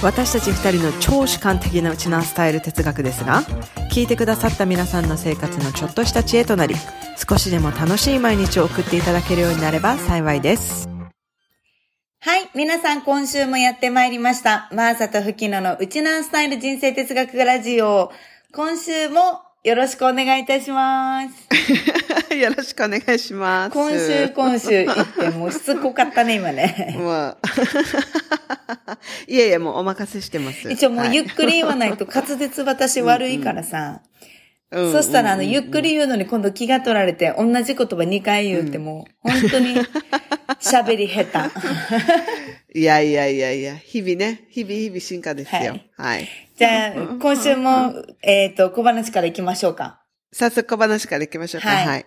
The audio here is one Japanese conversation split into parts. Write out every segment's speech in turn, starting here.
私たち二人の超主観的なウチナースタイル哲学ですが聞いてくださった皆さんの生活のちょっとした知恵となり少しでも楽しい毎日を送っていただけるようになれば幸いですはい。皆さん今週もやってまいりました。マーサとフキノのウチナースタイル人生哲学ラジオ。今週もよろしくお願いいたします。よろしくお願いします今週今週言ってもうしつこかったね、今ね。まあ、いやいや、もうお任せしてます。一応もうゆっはいくり言わないと滑舌私悪いからさ。うんそしたらあの、うんゆっくり言うのに今度気が取られて、同じ言葉2回言うってもう、本当に喋り下手。いやいやいやいや、日々ね、日々日々進化ですよ。ははいい。じゃあ、今週も、えっ、と、小話から行きましょうか。早速小話から行きましょうか。はいはい。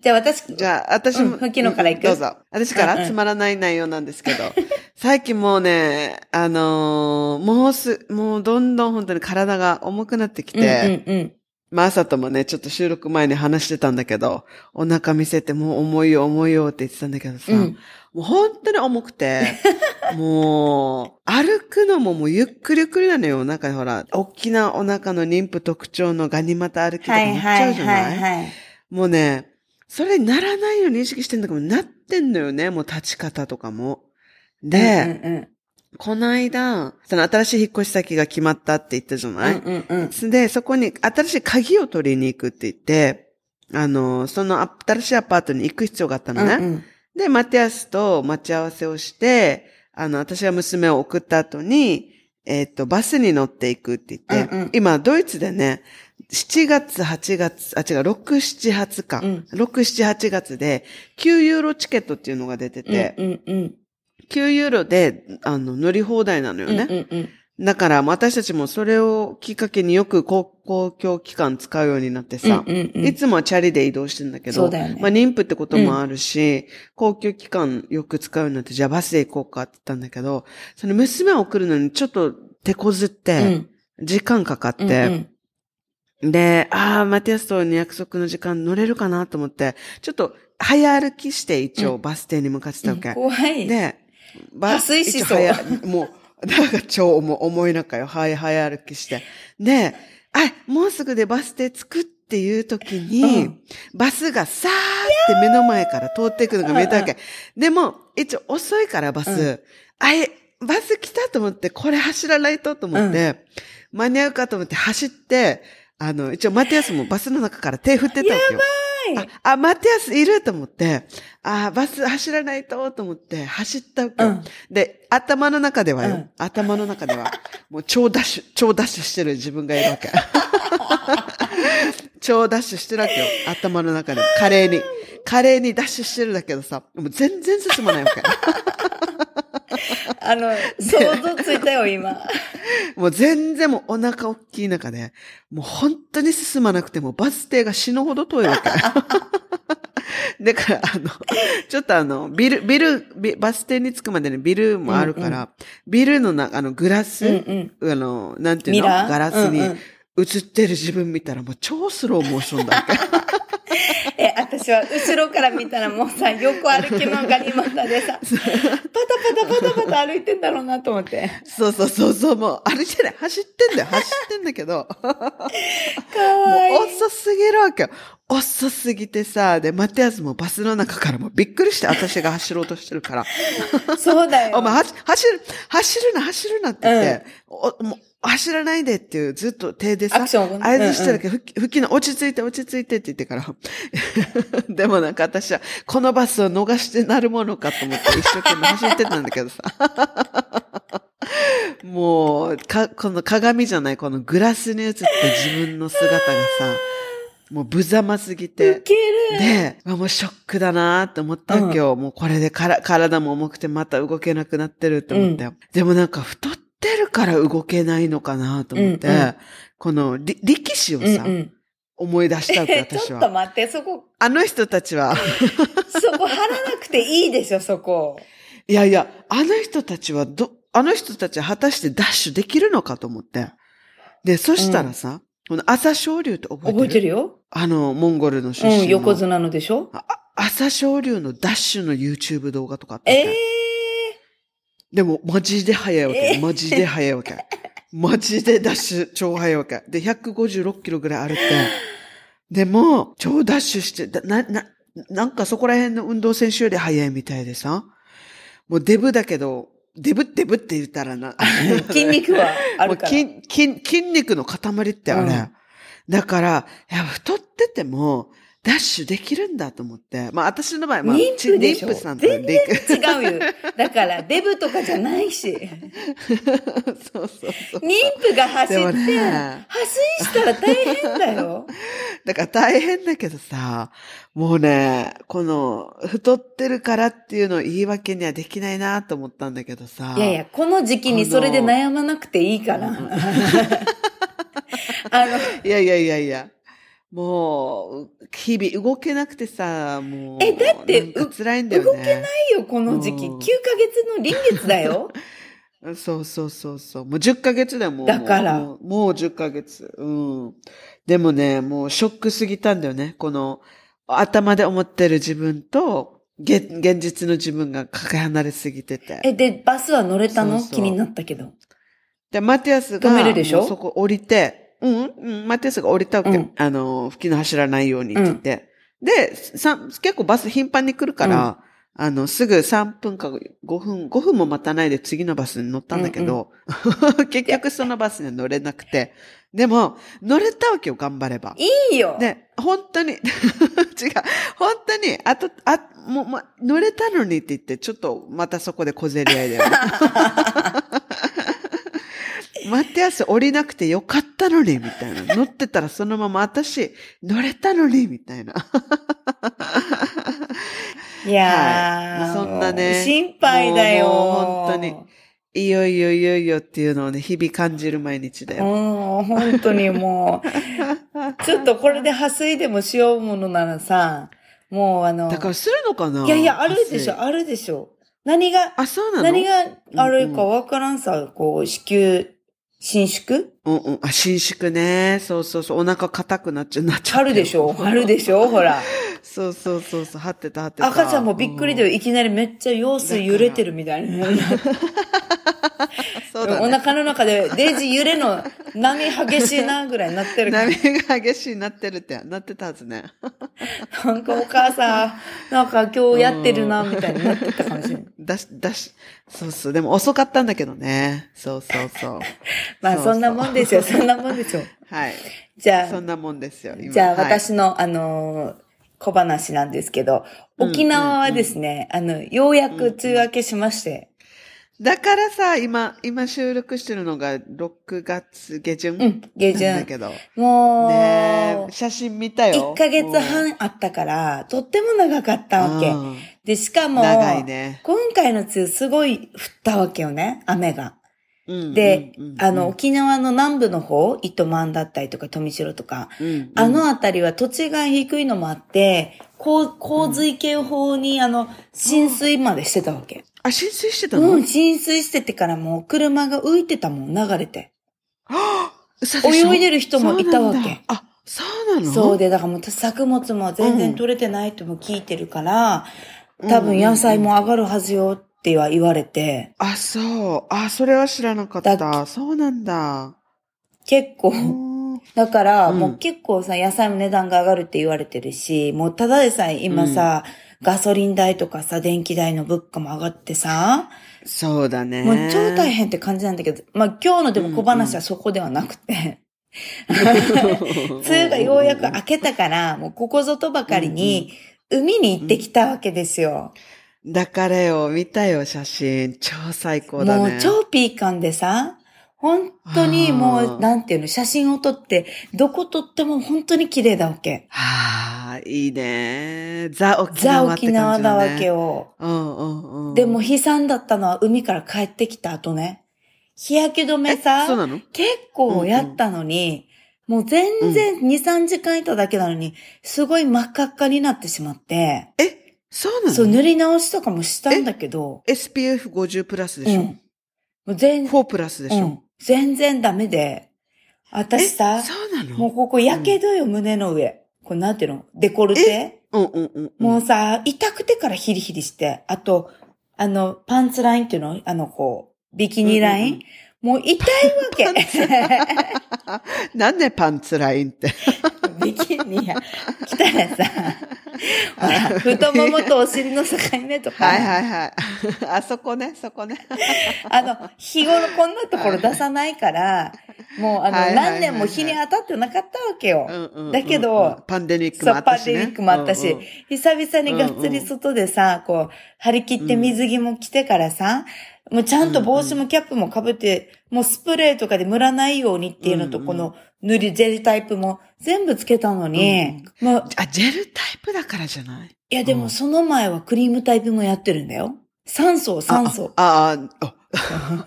じゃあ私、じゃあ、私も、うん吹きのから行く？どうぞ。私かうんうんらつまらない内容なんですけど、最近もうね、あのーもうす、もうどんどん本当に体が重くなってきて、うんうんうん。まあ、朝ともね、ちょっと収録前に話してたんだけど、お腹見せてもう重いよ重いよって言ってたんだけどさ、うんもう本当に重くて、もう、歩くのももうゆっくりゆっくりなのよ。なんかほら、大きなお腹の妊婦特徴のガニ股歩きとかはい乗っちはいゃうじゃない、はいはい。もうね、それにならないように意識してんだけど、なってんのよね。もう立ち方とかも。で、うんうんこの間、その新しい引っ越し先が決まったって言ったじゃうん。ない、うんうんうん。で、そこに新しい鍵を取りに行くって言って、あの、その新しいアパートに行く必要があったのね。うんうんで、マティアスと待ち合わせをして、あの、私が娘を送った後に、えっ、と、バスに乗っていくって言って、うんうん今、ドイツでね、7月、8月、あ、違う、6、7、8か。うん6、7、8月で、9ユーロチケットっていうのが出てて、うんうん9ユーロで、あの、乗り放題なのようん。ね。うんうんだから、私たちもそれをきっかけによく公公共機関使うようになってさ、うんうんうんいつもはチャリで移動してんだけど、ねまあ妊婦ってこともあるし、公共機関よく使うようになって、じゃあバスで行こうかって言ったんだけど、その娘を送るのにちょっと手こずっうて、ん時間かかって、うんうんで、ああ、マティアスとの約束の時間乗れるかなと思って、ちょっと早歩きして一応バス停に向かってたわけ。怖い。で、破水しそうもう、だから超重重い中よ。はい、早歩きして。で、あ、もうすぐでバス停着くっていう時に、うん。バスがさーって目の前から通っていくのが見えたわけ。でも、一応遅いからバス、うん。あえ、バス来たと思って、これ走らないとと思って、間に合うかと思って走って、あの、一応マティアスもバスの中から手振ってたわけよ。はい。あ、あ、マティアスいると思って、あ、バス走らないとと思って走ったわけよ。うん。で、頭の中ではよ、うん。頭の中では、もう超ダッシュ、超ダッシュしてる自分がいるわけ。超ダッシュしてるわけよ。頭の中で。華麗に。華麗にダッシュしてるんだけどさ、もう全然進まないわけ。あの、想像ついたよ、今。もう全然もうお腹大きい中で、もう本当に進まなくてもバス停が死ぬほど遠いわけ。だから、あの、ちょっとあの、ビル、ビル、ビバス停に着くまでにビルもあるから、うんビルのな、あの、グラス、うんうん。あの、なんていうの？ミラー？ガラスにうんうん映ってる自分見たらもう超スローモーションだ。え、私は後ろから見たらもうさ、横歩きのガニ股でさ、パタパタパタパタ歩いてんだろうなと思って。そうそうそうそう、もう歩いてない。走ってんだよ。走ってんだけど。かわいい。遅すぎるわけよ。遅すぎてさ、で、マテアスもバスの中からもうびっくりして私が走ろうとしてるから。そうだよ。お前、は走る、走るな、走るなって言って、おもう走らないでっていう、ずっと手でさ、合図してるけど、ふき吹きの落ち着いて、落ち着いてって言ってから。でもなんか私は、このバスを逃してなるものかと思って一生懸命走ってたんだけどさ。もう、か、この鏡じゃない、このグラスに映った自分の姿がさ、もう無様すぎて。で、あもうショックだなって思ったわけよ。もうこれでから体も重くてまた動けなくなってるって思ったよ。でもなんか太っってるから動けないのかなと思って、うんうんこのり力士をうんさ、うん。思い出したわけ、え、ち私ょっとは。待って、そこ、あの人たちは、そこ貼らなくていいでしょ、そこ。いやいや、あの人たちはど、あの人たちは果たしてダッシュできるのかと思って。で、そしたらさ、この朝青龍って覚えてる？覚えてるよ。あの、モンゴルの出身の。うん、横綱のでしょ？あ朝青龍のダッシュの YouTube 動画とかあったわけええでも、マジで速いわけ。えーマジで速いわけ。マジでダッシュ超速いわけ。で、156キロぐらいあるって。でも、超ダッシュして、だな、な、なんかそこら辺の運動選手より速いみたいでさ。もうデブだけど、デブデブって言ったらな。ー。筋肉はあるから。筋、筋、筋肉の塊ってあれ。うんだから、いや、太ってても、ダッシュできるんだと思って。まあ、私の場合、まあ、妊婦でしょ？妊婦さんと全で違うよ。だから、デブとかじゃないし。そうそうそう。妊婦が走って、ね発信したら大変だよ。だから大変だけどさ、もうね、この、太ってるからっていうのを言い訳にはできないなと思ったんだけどさ。いやいや、この時期にそれで悩まなくていいから。あの、いやいやいやいや。もう、日々動けなくてさ、もう。えだって辛いんだよね。動けないよ、この時期。うん9ヶ月の臨月だよ。そうそうそうそう。もう10ヶ月だよ、もう。だからもう。もう10ヶ月。うん。でもね、もうショックすぎたんだよね。この、頭で思ってる自分と、現現実の自分がかけ離れすぎてて。え、で、バスは乗れたの？気になったけど。で、マティアスが、止めるでしょ？そこ降りて、うん、うん、マテスが降りたわけ。うんあの、吹きの走らないようにって言って。で、さ結構バス頻繁に来るから、あの、すぐ3分か5分、5分も待たないで次のバスに乗ったんだけど、結局そのバスには乗れなくて。でも、乗れたわけよ、頑張れば。いいよ。で、本当に、違う、本当に、あと、あ、もう、ま、乗れたのにって言って、ちょっとまたそこで小競り合いだよね。マティアス降りなくてよかったのに、みたいな。乗ってたらそのまま私、乗れたのに、みたいな。いやー、はいそんなね心配だよ。本当にいよいよいよいよっていうのをね、日々感じる毎日だよ。うん、本当にもう、ちょっとこれで破水でもしようものならさ、もうあの、だからするのかないやいや、あるでしょ、発あるでしょ。何が、生あ、そうなの？何があるかわからんさ、こう、子宮、伸縮？うんうん。あ、伸縮ね。そうそうそう。お腹硬くなっちゃう、なっちゃう。あるでしょ？あるでしょ？ほら。そうそうそうそう。張ってた、張ってた。赤ちゃんもびっくりだよ。うんいきなりめっちゃ様子揺れてるみたいな。そうだね。お腹の中でデイジー揺れの波激しいなぐらいになってる。波が激しいなってるって、なってたはずね。なんかお母さん、なんか今日やってるな、みたいになってたかもしれない。だし、だし、そうそう。でも遅かったんだけどね。そうそうそう。まあそんなもんですよ、そんなもんですよ。はい。じゃあ、そんなもんですよ。今じゃあはい私の、あのー小話なんですけど、沖縄はですね、あの、ようやく梅雨明けしまして、だからさ、今、今収録してるのが6月下旬。うん、下なんだ旬。けど。もう、ねえ写真見たよ。1ヶ月半あったから、とっても長かったわけう。んで、しかも、長いね。今回の梅雨すごい降ったわけよね、雨が。うんで、うんうんあの、、沖縄の南部の方、糸満だったりとか富城とか、うんうんあのあたりは土地が低いのもあって、洪洪水警報に、あの、浸水までしてたわけ。あ、浸水してたの、うん、浸水しててからもう車が浮いてたもん、流れて。嘘でしょ？泳いでる人もいたわけ。そうなんだあ、そうなの？そうで、だからもう作物も全然取れてないとも聞いてるから、多分野菜も上がるはずよっては言われて、あ、そう。あ、それは知らなかっだた。そうなんだ。結構、うん。だから、うん。もう結構さ、野菜も値段が上がるって言われてるし、もうただでさえ今さ、ガソリン代とかさ、電気代の物価も上がってさ、そうだね。もう超大変って感じなんだけど、まあ今日のでも小話はそこではなくて、梅雨がようやく明けたから、もうここぞとばかりに、海に行ってきたわけですよ。だからよ、見たよ、写真。超最高だね。もう超ピーカンでさ、本当にもあう、ーなんていうの、写真を撮って、どこ撮っても本当に綺麗だわけ。はあ、いいね。ザ沖ザ縄だ、ね。縄だわけよ。うんうんうん。でも悲惨だったのは海から帰ってきた後ね。日焼け止めえさ、そうなの？結構やったのに、もう全然2、3時間いただけなのに、すごい真っ赤っかになってしまって、え、そうなの？そう、塗り直しとかもしたんだけど、?SPF50 プラスでしょ、うん。もう全、?4 プラスでしょ、うん、全然ダメで、私さえ、そうなの？もうここやけどよ、胸の上。これなんていうの？デコルテ？うんうんうんうん。もうさ、痛くてからヒリヒリして、あと、あの、パンツラインっていうの？あの、こう、ビキニライン、うんうんもう痛いわけ。なんでパンツラインって？ビキニや、来たらさ、ほら、太ももとお尻の境目とか、はいはいはい。あそこね、そこね。あの、日頃こんなところ出さないから、もうあの、はいはいはいはい何年も日に当たってなかったわけよ。うんうんうんだけどパンデミックそう、もあったし、ね。パンデミックもあったし、うんうん久々にがっつり外でさ、こう、張り切って水着も着てからさ、もうちゃんと帽子もキャップもかぶって、もうスプレーとかで塗らないようにっていうのと、この塗りジェルタイプも全部つけたのに、もう、あ、ジェルタイプだからじゃない？いやでもその前はクリームタイプもやってるんだよ。酸素、酸素。あ、あ、あ、あ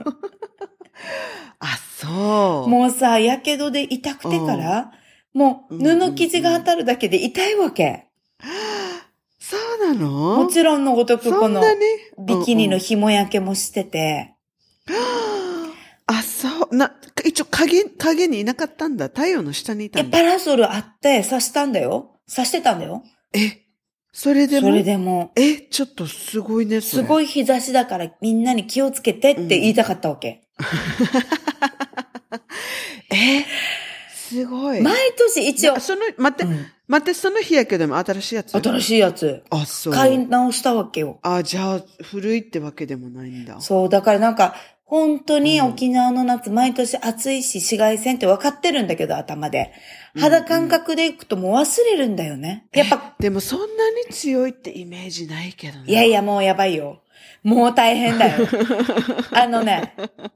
あ、そう。もうさ、やけどで痛くてから、もう布生地が当たるだけで痛いわけ。なの？もちろんのごとくこのビキニのうん紐焼けもしてて、うんあ、そう。な、一応影、影にいなかったんだ。太陽の下にいたえ、んだ。パラソルあって刺したんだよ。刺してたんだよ。え、それでも？それでも、え、ちょっとすごいね。すごい日差しだからみんなに気をつけてって言いたかったわけ。え、すごい。毎年一応な、その、待って、うん待って、その日やけども新しいやつ？新しいやつ、あ、そう。買い直したわけよ。あ、じゃあ、古いってわけでもないんだ。そう、だからなんか、本当に沖縄の夏、毎年暑いし、紫外線って分かってるんだけど、頭で。肌感覚でいくともう忘れるんだよね。やっぱ、でもそんなに強いってイメージないけどね。いやいや、もうやばいよ。もう大変だよ。あのね、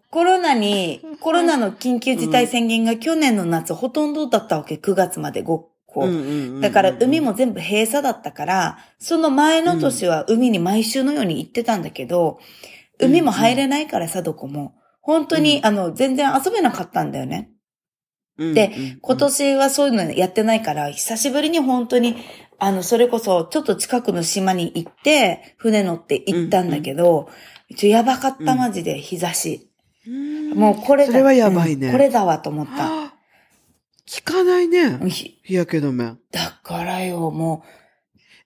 コロナに、コロナの緊急事態宣言が去年の夏ほとんどだったわけ、9月まで5個。うんうんうんうんだから海も全部閉鎖だったから、その前の年は海に毎週のように行ってたんだけど、海も入れないからさ、どこも。本当に、うんあの、全然遊べなかったんだよね。うんでうんうん今年はそういうのやってないから、久しぶりに本当に、あの、それこそ、ちょっと近くの島に行って、船乗って行ったんだけど、一応やばかった、マジで、日差し。うんもうこれだ。それはやばいねうんこれだわと思った。はあ効かないね。ひ日焼け止め。だからよ、も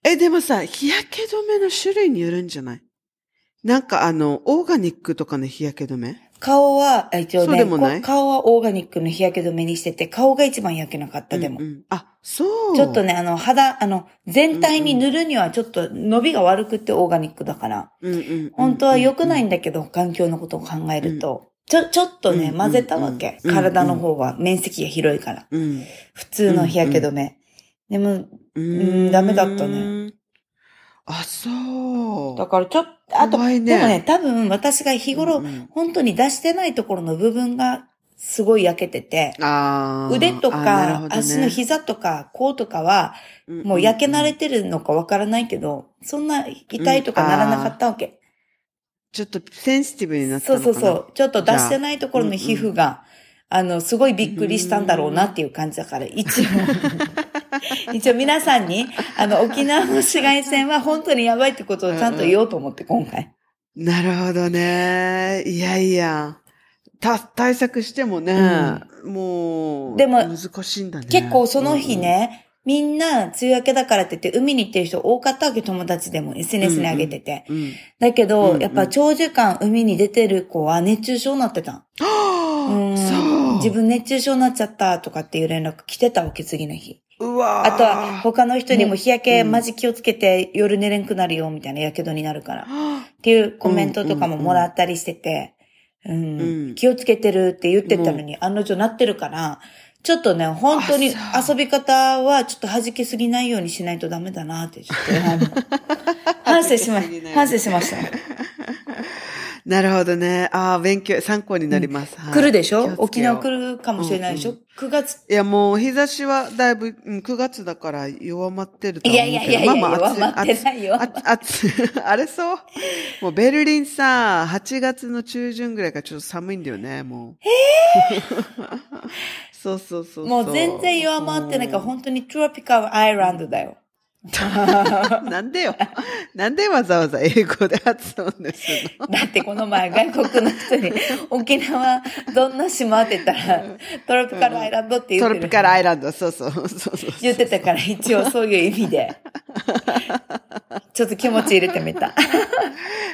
え、でもさ、日焼け止めの種類によるんじゃない？なんかあの、オーガニックとかの日焼け止め？う、顔は、あ一応ね顔はオーガニックの日焼け止めにしてて、顔が一番焼けなかった、でも。うんうんあ、そう。ちょっとね、あの、肌、あの、全体に塗るにはちょっと伸びが悪くってオーガニックだから。うんうんうんうん、本当は良くないんだけど、環境のことを考えると。ちょ、ちょっとね、うん混ぜたわけ。うん体の方は面積が広いから。うん。普通の日焼け止め。でも、ううんダメだったね。あ、そう。だからちょっと、あと、ね。でもね、多分私が日頃、うんうん。本当に出してないところの部分がすごい焼けてて、腕とかね。足の膝とか甲とかは、もう焼け慣れてるのかわからないけど、そんな痛いとかならなかったわけ。ちょっとセンシティブになったそのかな。うそうそう。ちょっと出してないところの皮膚が、あの、すごいびっくりしたんだろうなっていう感じだから、一応、一応皆さんに、あの、沖縄の紫外線は本当にやばいってことをちゃんと言おうと思って、今回。なるほどね。いやいや。た、対策してもね、もう、でも難しいんだね。結構その日ね、みんな梅雨明けだからって言って海に行ってる人多かったわけ、友達でも SNS に上げてて。うん。うん。だけど、うんやっぱ長時間海に出てる子は熱中症になってた。はうんあ、そう。自分熱中症になっちゃったとかっていう連絡来てたわけ、次の日。うわあとは他の人にも日焼けうんマジ気をつけて夜寝れんくなるよみたいな火傷になるから。っはていうコメントとかももらったりしてて、うん。うん。気をつけてるって言ってたのに案の定なってるから、ちょっとね、本当に遊び方はちょっと弾けすぎないようにしないとダメだなって、ちょっと 反省しま反省しました。なるほどね。ああ、勉強、参考になります。はい来るでしょ？沖縄来るかもしれないでしょ、うん ?9 月。いや、もう日差しはだいぶ、うん9月だから弱まってると思うけど。いやいやいやいやまあまあ弱まってないよ暑 あれそう？もうベルリンさ、8月の中旬ぐらいからちょっと寒いんだよね、もう。そうそうそうそう。もう全然弱まってないから、本当にトロピカルアイランドだよ。なんでよ。なんでわざわざ英語で発音でするの？だってこの前外国の人に沖縄どんな島って言ったらトロピカルアイランドって言ってる。トロピカルアイランド、そうそう、そうそう。言ってたから一応そういう意味で。ちょっと気持ち入れてみた。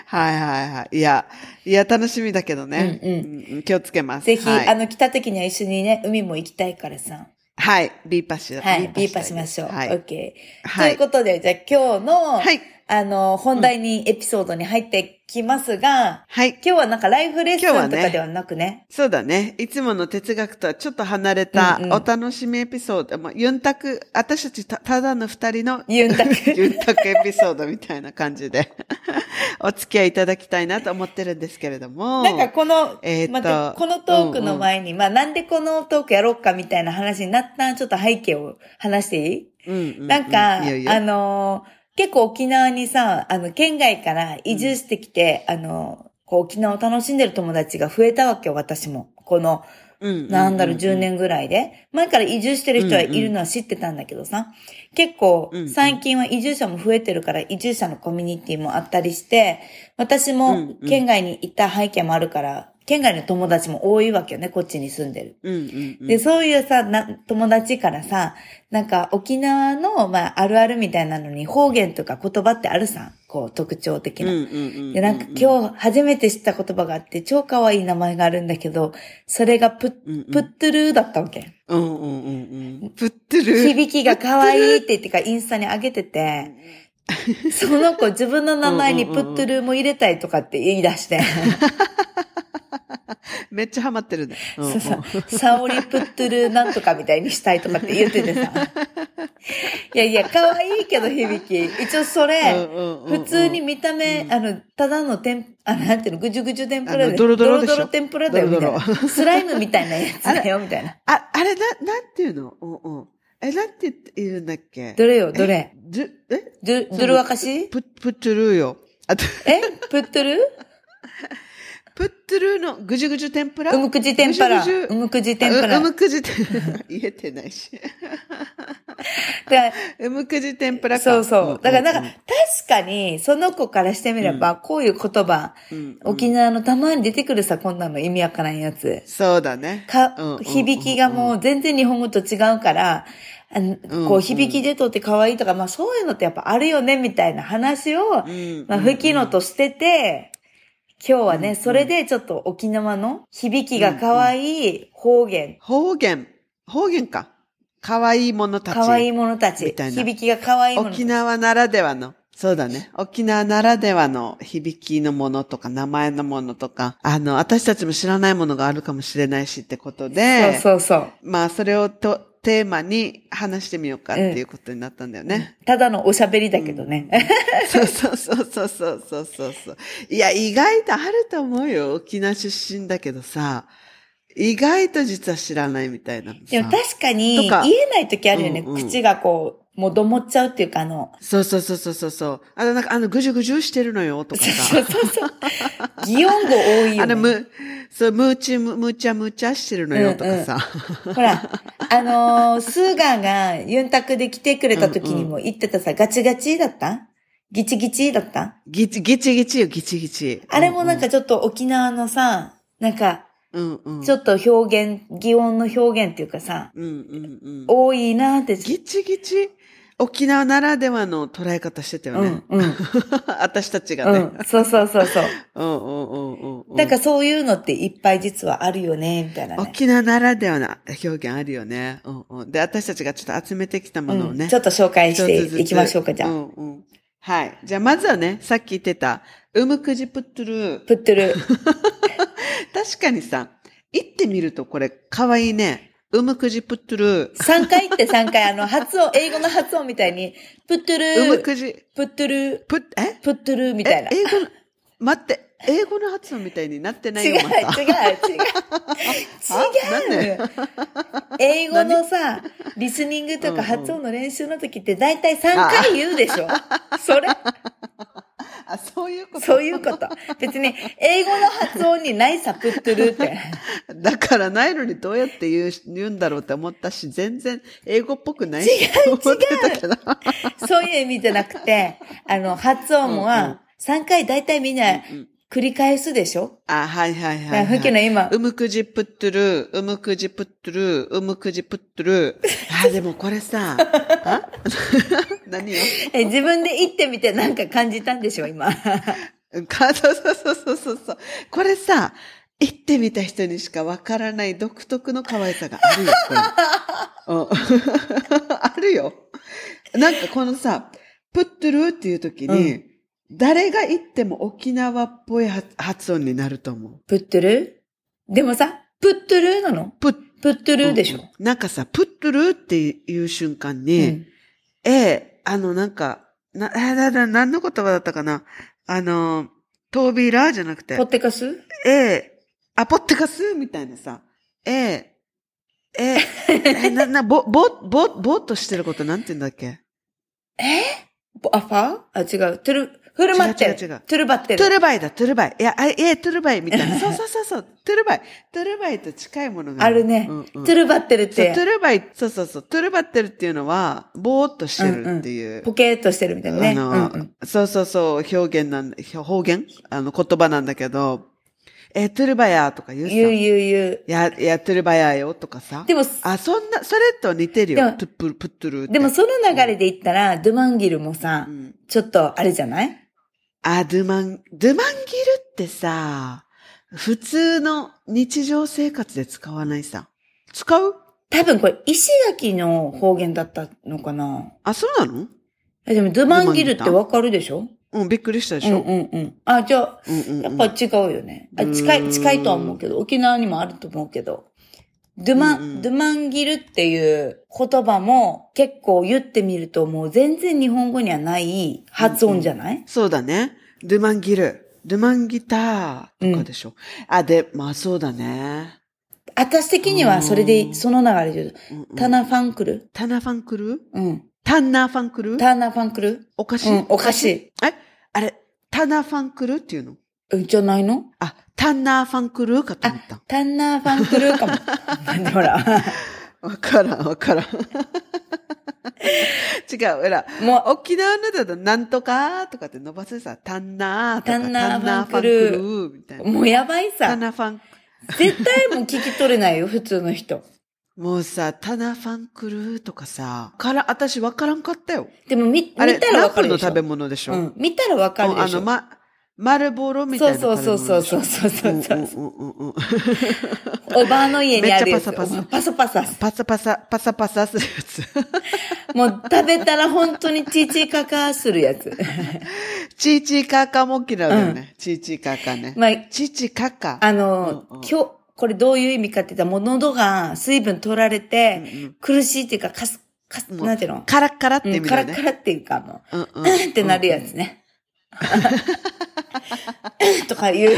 はいはいはい。いや、いや、楽しみだけどね。うんうんうん気をつけます。ぜひ、はい、あの、来た時には一緒にね、海も行きたいからさ。はい。ビーパしよう、はい、ビーパしましょう。はい。OK。はいということで、じゃあ今日の、はいあの、本題に、エピソードに入ってきますが、はい。今日はなんかライフレッスンとかではなくね、そうだね。いつもの哲学とはちょっと離れたうんうん。お楽しみエピソード。まあ、ユンタク、私たちたただの二人の ユンタク。ユンタクエピソードみたいな感じで お付き合いいただきたいなと思ってるんですけれども。なんかこの、えーと待って、このトークの前に、まあなんでこのトークやろうかみたいな話になったちょっと背景を話していい、うんうんうん。なんか、いいよいいよ。あのー結構沖縄にさ、あの、県外から移住してきて、あのーこう沖縄を楽しんでる友達が増えたわけよ、私も。この、うんなんだろう、10年ぐらいで。前から移住してる人はいるのは知ってたんだけどさ、結構うんうん、最近は移住者も増えてるから、移住者のコミュニティもあったりして、私うんもうん。県外に行った背景もあるから、県外の友達も多いわけよね、こっちに住んでる。うんうんうん。で、そういうさ、な、友達からさ、なんか沖縄の、まあ、あるあるみたいなのに方言とか言葉ってあるさ、こう、特徴的な。うんうんうん。で、なんか今日初めて知った言葉があって、超可愛い名前があるんだけど、それがプうんうんッ、プットゥルーだったわけ。うんうんうんうん。プットゥル。響きが可愛いって言ってからインスタに上げてて、その子自分の名前にプットゥルーも入れたいとかって言い出して、めっちゃハマってるね。うんうんそうそう、サオリプットゥルーなんとかみたいにしたいとかって言っててさ。いやいや、可愛いけど響き。一応それ、普通に見た目、あの、ただの天、あ、なんていうの、ぐじゅぐじゅ天ぷらで。ドロドロでしょドロ天ぷらだよ、みたいドロな。スライムみたいなやつだよ、みたいな。あ、あれ、な、なんていうの？うんうん。え、なんて言うんだっけ？どれよ、どれ？ず、え？ドゥ、ドゥルワカシプ、プットゥルーよ。え？プットゥル？プットゥルーのぐじゅぐじゅ天ぷら？うむくじ天ぷら。うむくじ天ぷら。ううむくじ天 言えてないし。だかうむくじ天ぷららか。そうそう。だからなんか、うん確かに、その子からしてみれば、こういう言葉、うん沖縄のたまに出てくるさ、こんなの意味わからんやつ。そうだね。か響きがもう全然日本語と違うから、こう響き出とって可愛いとか、まあそういうのってやっぱあるよね、みたいな話を、うんまあ吹きのとしてて、今日はね、それでちょっと沖縄の響きが可愛い方言、方言。方言か。可愛いものたち。可愛いものたちみたい、な響きが可愛いもの沖縄ならではの。そうだね。沖縄ならではの響きのものとか、名前のものとか、あの、私たちも知らないものがあるかもしれないしってことで、そうそうそう。まあ、それをと、テーマに話してみようかっていうことになったんだよね。うん、ただのおしゃべりだけどね。そうん、そうそうそうそうそうそうそう。いや、意外とあると思うよ。沖縄出身だけどさ。意外と実は知らないみたいな。でも確かに、言えない時あるよね。うんうん、口がこうもうどもっちゃうっていうかあの、そうそうそうそうそうそう。あの、なんか、あの、ぐじゅぐじゅしてるのよ、とかそさ。うそうそう。擬音語多いよあの、ね。む、そう、むちむ、むちゃむちゃしてるのよ、とかさ。ほら、あのースーガーがユンタクで来てくれた時にも言ってたさ、ガチガチだった？ギチギチだった？ぎち、ぎちぎちよ、ぎちぎち。あれもなんかちょっと沖縄のさ、なんか、うんうん。ちょっと表現、擬音の表現っていうかさ、うんうんうん。多いなって。ぎちぎち沖縄ならではの捉え方してたよね。うん、うん、私たちがね。うん。そうそうそうそう。うんうんうんうんからそういうのっていっぱい実はあるよね、みたいなね。沖縄ならではの表現あるよね。うんうん。で、私たちがちょっと集めてきたものをね。うんちょっと紹介していきましょうか、じゃあ。うんうん。はい。じゃあまずはね、さっき言ってた、うむくじプットゥルー。プットゥル。確かにさ、言ってみるとこれ、かわいいね。うむくじプットゥルー。3回って3回、あの、発音、英語の発音みたいに、プットゥルうむー、くじ、プットゥルー、プッ、え？プットゥルーみたいな。え？英語？の、待って、英語の発音みたいになってない違う、違う。違う。違う。英語のさ、リスニングとか発音の練習の時って大体3回言うでしょ？それ？あ、そういうこと？そういうこと。別に、英語の発音にないさ、プットゥルって。だからないのにどうやって言う言うんだろうって思ったし、全然英語っぽくない違うと思ってたけど。そういう意味じゃなくて、あの、発音うんうんは3回大体みんなうん繰り返すでしょ？あ、はいはいはい、はい。ふきの今、うむくじぷっとる、うむくじぷっとる、うむくじぷっとる。あ、でもこれさ、あ？何よ？え自分で言ってみてなんか感じたんでしょ今？かそうそうそうそうそうそう。これさ、行ってみた人にしかわからない独特の可愛さがあるよ、これ。うんあるよ。なんかこのさ、プットゥルっていう時に、う誰が言っても沖縄っぽい発発音になると思う。プットゥルでもさ、プットゥルなの？プッ。プットゥルでしょ、うんなんかさ、プットゥルっていう瞬間うに、ん。ええ、あの、なんか、な、えな、な、何の言葉だったかな？あの、扉じゃなくて。ポ、ッテカス？ええ、あ、ポッテカスみたいなさ、ええ、ええ、えな、な、ぼ、ぼ、ぼ、ぼーっとしてることなんて言うんだっけ？え？ボアファー？あ、違う。トゥル、振る舞ってる。違う違う違うトゥルバってる。トゥルバイだ、トゥルバイ。いや、あええ、トゥルバイみたいな。そうそうそうそう、トゥルバイ。トゥルバイと近いものがあるね。うんうんトゥルバってるってトゥ、ルバイ、そうそうそう、トゥルバってるっていうのは、ぼーっとしてるっていう。ポケーっとしてるみたいなね。あの、うんうんそうそうそう、表現なんだ、方言あの、言葉なんだけど、え、トゥルバヤとか言うさ。言う言う言う。いや、いや、トゥルバヤよとかさ。でも、あ、そんな、それと似てるよ。トゥプル、プットゥル。でもその流れで言ったら、ドゥマンギルもさう、んちょっとあれじゃない？あ、ドゥマン、ドゥマンギルってさ、普通の日常生活で使わないさ。使う？多分これ、石垣の方言だったのかなあ、そうなの？えでも、ドゥマンギルって？わかるでしょ？うん、びっくりしたでうんしょ、うんうん。あ、じゃあ、うんうんうんやっぱ違うよね。あ近い、うん近いとは思うけど、沖縄にもあると思うけど。ドゥマン、うんうんドゥマンギルっていう言葉も結構言ってみるともう全然日本語にはない発音じゃない、そうだね。ドゥマンギル。ドゥマンギターとかでしょ、あ、で、まあそうだね。私的にはそれうで、んその流れで言うと、うんうんタナファンクル？タナファンクル？うん。タンナーファンクルターナーファンクルお菓子、うん、お菓子。え？あれ、タナファンクルっていうの？うんじゃないの？あ、タンナーファンクルかと思った。タンナーファンクルかも。なんでほら。わからん、わからん。違う、ほら、も沖縄のだとなんとかとかって伸ばせさ、タンナーとか、タンナーファンクルファンクルみたいな。う、もうやばいタさ。ナファン、絶対もう聞き取れないよ、普通の人。もうさ、タナファンクルとかさ、から、私わからんかったよ。でも見、見たらラわかるでしょ。の食べ物でしょ、うん。見たらわかるでしょ。あの、ま、丸ボロみたいな。そうそうそうそうそうそうおばあの家にあるやつ。めっちゃパサパサパサパサ。パサパサ、パサパサするやつ。もう食べたら本当にチーチーカカするやつ。チーチーカーカーも嫌いだよね。チーチーカーカーね。まあ、チーチーカーカー。あの、今日、これどういう意味かって言ったら、もう喉が水分取られて、うんうん苦しいっていうか、かす、かす、なんていうの？カラッカラってうん、意味だよね。カラッカラっていうか、もうんう、うん ってなるやつね。とか言う。うんっ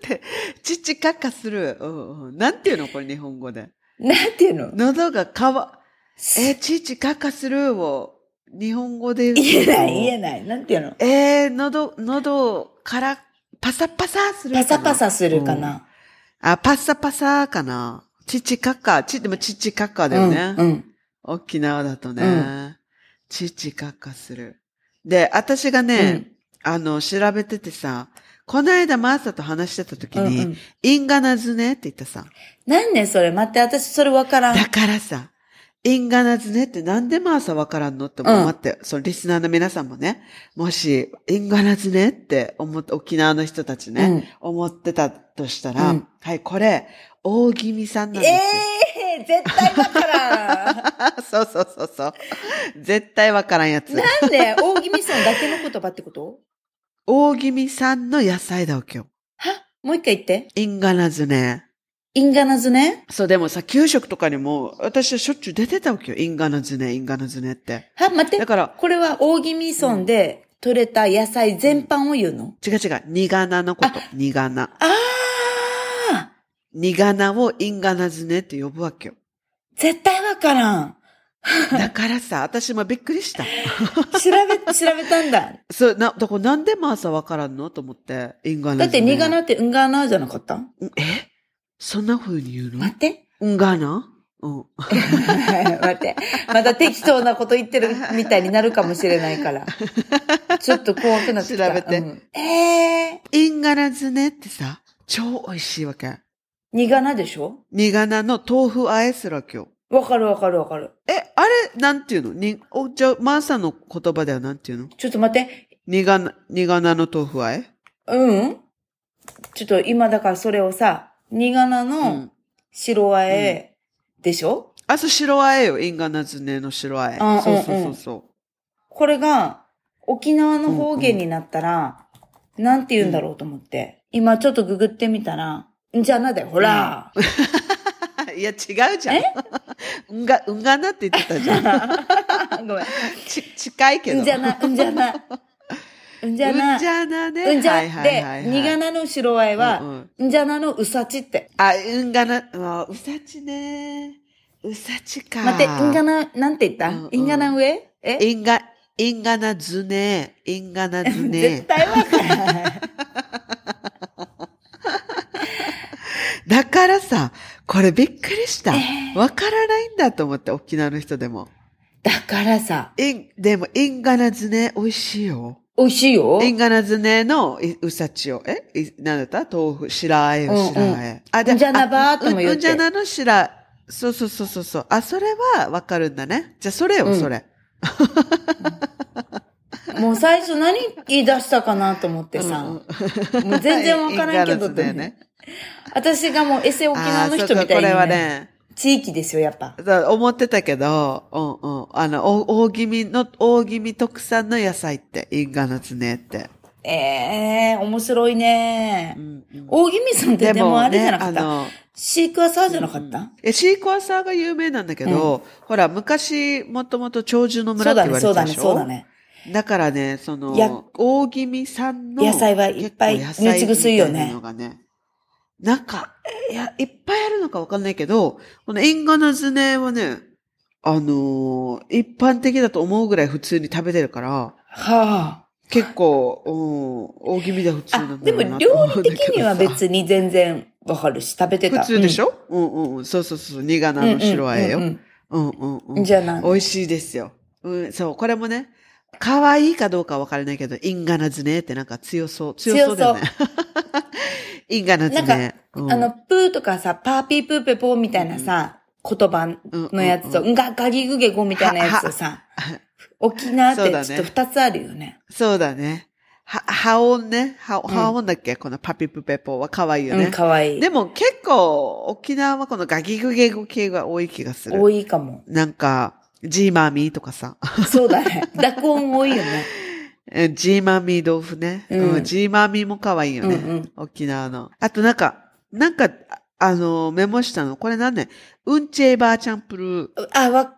て、チーチーカーカーする。うんうん。なんていうのこれ日本語で。なんていうの？喉がかわ、えー、チーチーカーカーするを日本語で言えない、言えない。なんていうの？えー、喉、喉からパサパサするかな？パサパサするかうんな？あ、パッサパサかな。チチカッカー。チ、でもチチカッカーだよね。うん。うん。沖縄だとね。うチチカッカーする。で、私がね、うんあの、調べててさ、この間マーサと話してた時に、うんうんインガナズネって言ったさ。なんねそれ？待って、私それわからん。だからさ、インガナズネってなんでマーサわからんのって思って、そのリスナーの皆さんもね、もし、インガナズネって思って、沖縄の人たちね、思ってたとしたら、うんはい、これ、大気味さんなんですよ。えー、絶対わからん。そうそうそうそう。絶対わからんやつ。なんで大気味噌だけの言葉ってこと大気味さんの野菜だわけよ。はもう一回言って。インガナズネ。インガナズねそう、でもさ、給食とかにも、私はしょっちゅう出てたわけよ。インガナズネ、インガナズネって。は、待って。だから、これは大気味噌で、取れた野菜全般を言うの、違う違う。ニガナのこと。ニガナ。ああニガナをインガナズネって呼ぶわけよ。絶対わからん。だからさ、私もびっくりした。調べ、調べたんだ。そう、な、だからなんでマーサわからんの？と思って、インガナズネ。だって、ニガナってうんがなじゃなかった？うんえ？そんな風に言うの？待って。うんがなうん。待って。また適当なこと言ってるみたいになるかもしれないから。ちょっと怖くなってきた。調べてうんええインガナズネってさ、超美味しいわけ。ー。ニガナでしょ？ニガナの豆腐あえするわけよ。わかるわかるわかる。え、あれ、なんていうの？に、お、じゃあ、マーサの言葉ではなんていうの？ちょっと待って。ニガナ、ニガナの豆腐あえ？うんちょっと今だからそれをさ、ニガナうのん。白あえでしょ、あ、そう、白あえよ。インガナズネの白あえ。うんそうそうそうそう。これが沖縄の方言になったら、なんて言うんだろうと思って。今ちょっとググってみたら、んじゃなだよ、ほら。いや、違うじゃん。うん が、うんがなって言ってたじゃん。ごめん。ち、近いけど。うんじゃな、うんじゃな。うんじゃな。うんじゃなね。うんじゃ、はいはいはいはいで、ニガナの白あえは、うんうんじゃなのうさちって。あ、うんがな、あうさちね。うさちか。待って、うんがな、なんて言った、うんうんインガナ上？え？インガ、インガナズネ。インガナズ絶ネ。対わからない。だからさ、これびっくりした。えわからないんだと思って、沖縄の人でも。だからさ、イン、でも、インガナズネ、美味しいよ。美味しいよ。インガナズネのいうさちを、えいなんだった？豆腐、白あえよ、うんうん白あえ。あ、うんじゃなばーとも言ってうんうんじゃなの白、そうそうそうそうそう。あ、それはわかるんだね。じゃあ、それよ、うんそれ。もう最初何言い出したかなと思ってさ、うんもう全然わからんけどね。私がもうエセ沖縄の人みたいに、ね、これはね、地域ですよ、やっぱ。そう思ってたけど、うんうん。あの、お大気味の、大気味特産の野菜って、インガナズネって。ええー、面白いね。うんうん大宜味さんってでもあれじゃなかった、あの、シークワーサーじゃなかった、え、シークワーサーが有名なんだけど、ほら、昔、もともと長寿の村って言われてそうだね、たでしょそうだね、だからね、そのや、大宜味さんの野菜はいっぱい結構野菜塗り薬よねのがね。なんか、いや、いっぱいあるのかわかんないけど、このインガナズネはね、あのー一般的だと思うぐらい普通に食べてるから、はあ。結構、うん、大気味で普通なあ、んだなと思料理的には別に全然わかるし、食べてた。普通でしょ、うん、うんうんそうそうそう、ニガナの白あえよ。ううんんうんうん。じゃあな美味しいですよ。うん、そう、これもね、可愛いかどうかわからないけど、インガナズネってなんか強そう。強そうだよね。インガナズなんかネ。うんあの、プーとかさ、パーピープーペポーみたいなさ、言葉のやつと、うんガガギグゲゴみたいなやつとさ、沖縄ってちょっと二つあるよね。そうだね。は、ハオンね。ハオハオンだっけ、このパピプペポは可愛いよね。うん、かわいい。でも結構、沖縄はこのガギグゲゴ系が多い気がする。多いかも。なんか、ジーマーミーとかさ。そうだね。濁音多いよね。えジーマーミー豆腐ね。うんうん、ジーマーミーも可愛いよね。うんうん沖縄の。あとなんか、なんか、ああの、メモしたの？これなんね、うんちえばーチャンプルー。あ、わ、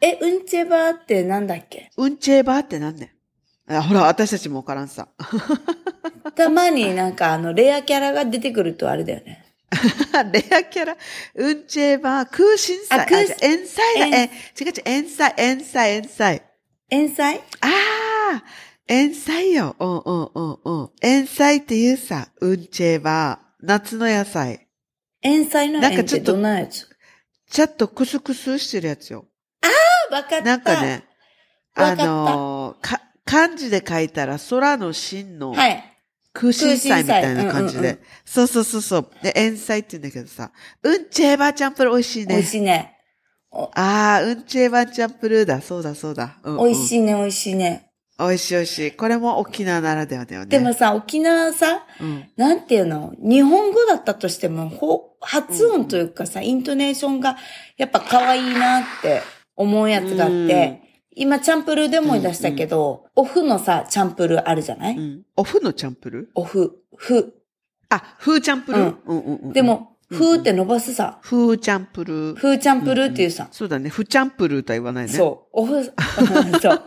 え、うんちェバーってなんだっけ？うんちえばーってなんねあほら、私たちもわからんさ。たまになんかあの、レアキャラが出てくるとあれだよね。レアキャラ、うんちえばー、空心菜。あ空じゃ塩菜だ。塩え、違う違う、塩菜、塩菜、塩菜。塩菜？ああ、塩菜よ。うんうんうんうん。塩菜って言うさ、うんちえばー。夏の野菜。塩菜のなんかちょっとどんなやつ？ちょっとクスクスしてるやつよ。あ、わかった。なんかね、あのーか、漢字で書いたら空の芯のはい。空心菜みたいな感じ空心菜うんうんで。そうそうそうそう。で、塩菜って言うんだけどさ、うんちえばチャンプル美味しいね。美味しいね。ああ、うんちえばチャンプルだ。そうだそうだ。うん、うん。美味しいね、美味しいね。美味しい美味しい。これも沖縄ならではだよね。でもさ、沖縄さ、うん。なんていうの？日本語だったとしても、ほ発音というかさ、イントネーションがやっぱ可愛いなって思うやつがあって、うん今チャンプルーで思い出したけど、オフのさ、チャンプルーあるじゃない、うん。お麩のチャンプルお麩、麩。あ、フーチャンプルうんうんうんうん。で、も、うんフーって伸ばすさ、フーチャンプルフーチャンプルーっていうさ、そうだね。フチャンプルとは言わないね。そう、お麩、そう。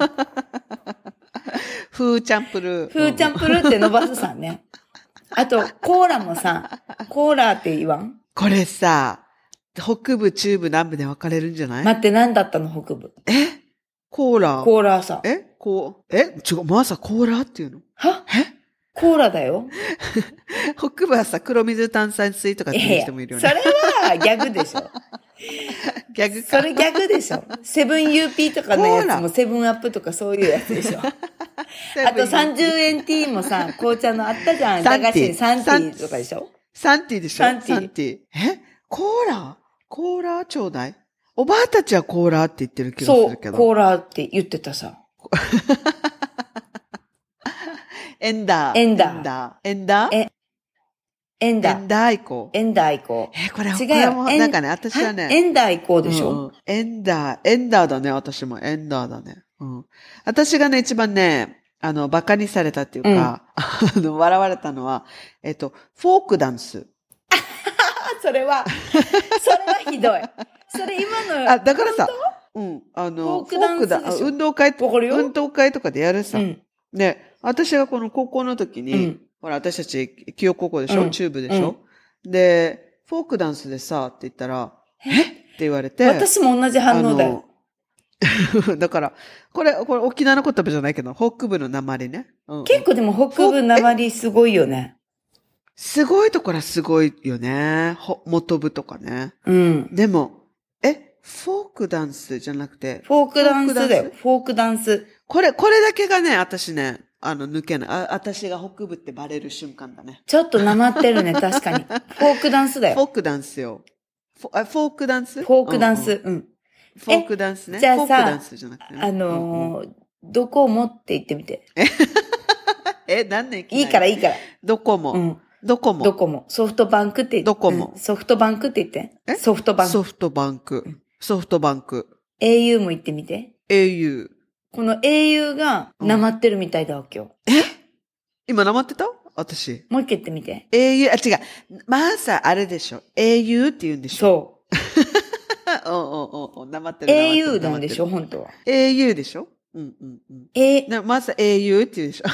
フーチャンプルー。フーチャンプルーって伸ばすさね。あと、コーラもさ、コーラって言わん？これさ、北部、中部、南部で分かれるんじゃない、待って、何だったの北部？え？コーラ。コーラさ。え？こう、え？違う、まさコーラっていうの？は？え？コーラだよ。北部はさ、黒水炭酸水とかって言う人もいるよそれね。はギャグでしょ。ギャグか。それギャグでしょ。セブン UP とかのやつもセブンアップとかそういうやつでしょ。あと30円ティーもさ、紅茶のあったじゃん。駄菓子にサンティーとかでしょ。サンティでしょ？サンティィ。え？コーラ？コーラちょうだい？おばあたちはコーラって言ってる気がすそう、るけど。コーラって言ってたさ。エンダー。エンダーエンダー。エンダー？えエンダー。エンダー行こう。エンダー行こう。え、これ、違うこれも、なんかね、私はね。エンダー行こうでしょ？うんうんエンダー、エンダーだね、私も。エンダーだね。うん。私がね、一番ね、あの、馬鹿にされたっていうか、あの、笑われたのは、えっと、フォークダンス。あ、それは、それはひどい。それ今の、あ、だからさ、うん、あの、フォークダンス運動会運動会とかでやるさ。うん。で、私がこの高校の時に、うんほら、私たち、清高校でしょ、うん中部でしょ、で、フォークダンスでさ、って言ったら、え？って言われて。私も同じ反応だよ。だから、これ、これ沖縄の言葉じゃないけど、北部の鉛ね。うんうん結構でも北部なまりすごいよね。すごいところはすごいよね。ほ元部とかね。うん。でも、え、フォークダンスじゃなくて、フォークダンスだよ。フォークダンス。これ、これだけがね、私ね、あの、抜けない。あ、私が北部ってバレる瞬間だね。ちょっとなまってるね、確かに。フォークダンスだよ。フォークダンスよ。フォあフォークダンス？フォークダンス？うんうんうん。フォークダンスね。じゃあさフォークダンスじゃなくてね。あのー、どこもって言ってみて。え、何年いいからいいから。どこも。うん。どこも。どこも。ソフトバンクって言って。どこもうんソフトバンクって言って。え？ソフトバンク。ソフトバンク。ソフトバンク。au も言ってみて。au。この au がなまってるみたいだわ、今今、なまってた？私。日。もう一回言ってみて。au、あ、違う。まあさ、あれでしょ。au って言うんでしょ。そう。うんうんうんうん。なまってる。なまってる au なんでしょ、本当は。au でしょ？うんうんうん。え、なまさ au って言うでしょ。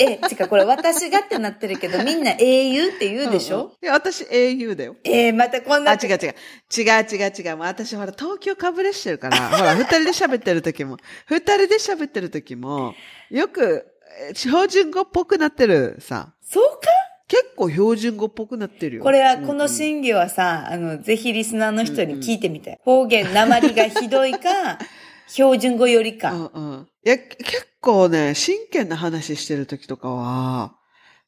え、違う、これ私がってなってるけど、みんな au って言うでしょ、うんうんいや、私 au だよ。えー、またこんな。あ、違う違う。違う違う違う。もう私ほら、東京かぶれしてるから、ほら、二人で喋ってる時も、二人で喋ってる時も、よく、え標準語っぽくなってるさ。そうか？結構標準語っぽくなってるよ。これは、このうんうん審議はさ、あの、ぜひリスナーの人に聞いてみて。方言、鉛がひどいか、標準語よりか。うんうん。いや、結構ね、真剣な話してる時とかは、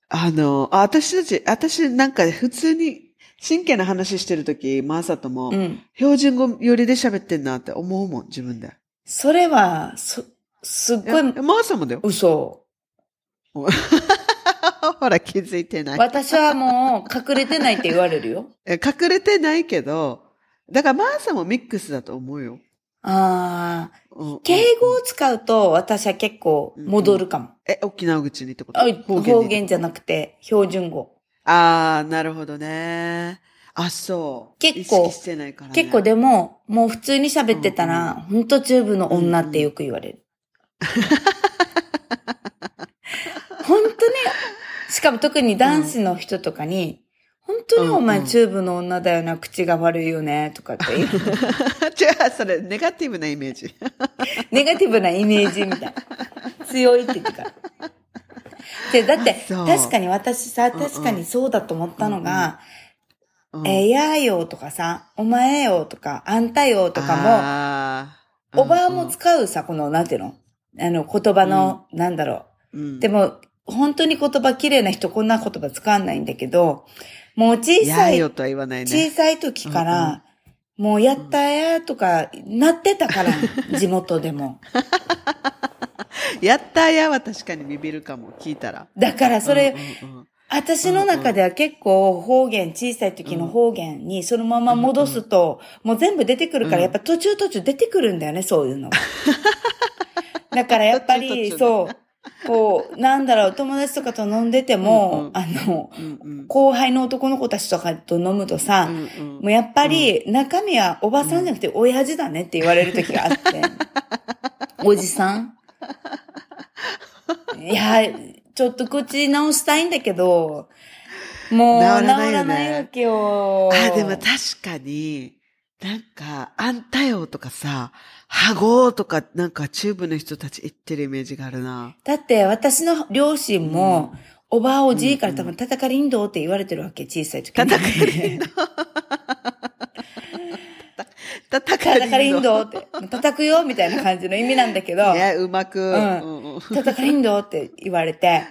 あの、あ私たち、私なんか普通に真剣な話してる時、マーサとも、うん。標準語よりで喋ってんなって思うもん、自分で。それは、そ、すっごい、マーサもだよ。嘘。ほら、気づいてない。私はもう、隠れてないって言われるよ。え隠れてないけど、だからマーサもミックスだと思うよ。ああ、うんうん敬語を使うと、私は結構戻るかも。え、沖縄口にってこと？あ方言じゃなくて、標準語。あー、なるほどね。あ、そう。結構意識してないからね。結構でも、もう普通に喋ってたら、ほんとチューブの女ってよく言われる。本当に、しかも特に男子の人とかに、本当にお前うんうんチューブの女だよな、口が悪いよね、とかって言う。違う、それ、ネガティブなイメージ。ネガティブなイメージみたいな。強いって言ってから。でだって、確かに私さ、うんうん確かにそうだと思ったのが、うんえーやーよとかさ、お前よとか、あんたよとかも、おばあも使うさ、この、なんていうの？あの、言葉の、なんだろうんうんう。でも、本当に言葉綺麗な人こんな言葉使わないんだけど、もう小やさい、ーよとは言わない小ね。さい時から、もうやったやとか、なってたから、地元でも。やったーやは確かにビビるかも、聞いたら。だからそれ、うんうんうん私の中では結構方言、小さい時の方言にそのまま戻すと、もう全部出てくるから、うんやっぱ途中途中出てくるんだよね、そういうのが。だからやっぱり、そう、こう、なんだろう、友達とかと飲んでても、うんうん。あの、うんうん。後輩の男の子たちとかと飲むとさ、うんうん。もうやっぱり中身はおばさんじゃなくて親父だねって言われる時があって。おじさん？いや、ちょっと口直したいんだけど、もう治らないよね。ないわけよ。あ、でも確かに、なんか、あんたよとかさ、はごーとか、なんかチューブの人たち言ってるイメージがあるな。だって私の両親も、おばあおじいから多分叩かりんどうって言われてるわけ、小さい時に。叩かりんど 叩か叩かりんどうって。叩くよみたいな感じの意味なんだけど、ね、うまく。んうんうん叩かりんどうって言われて、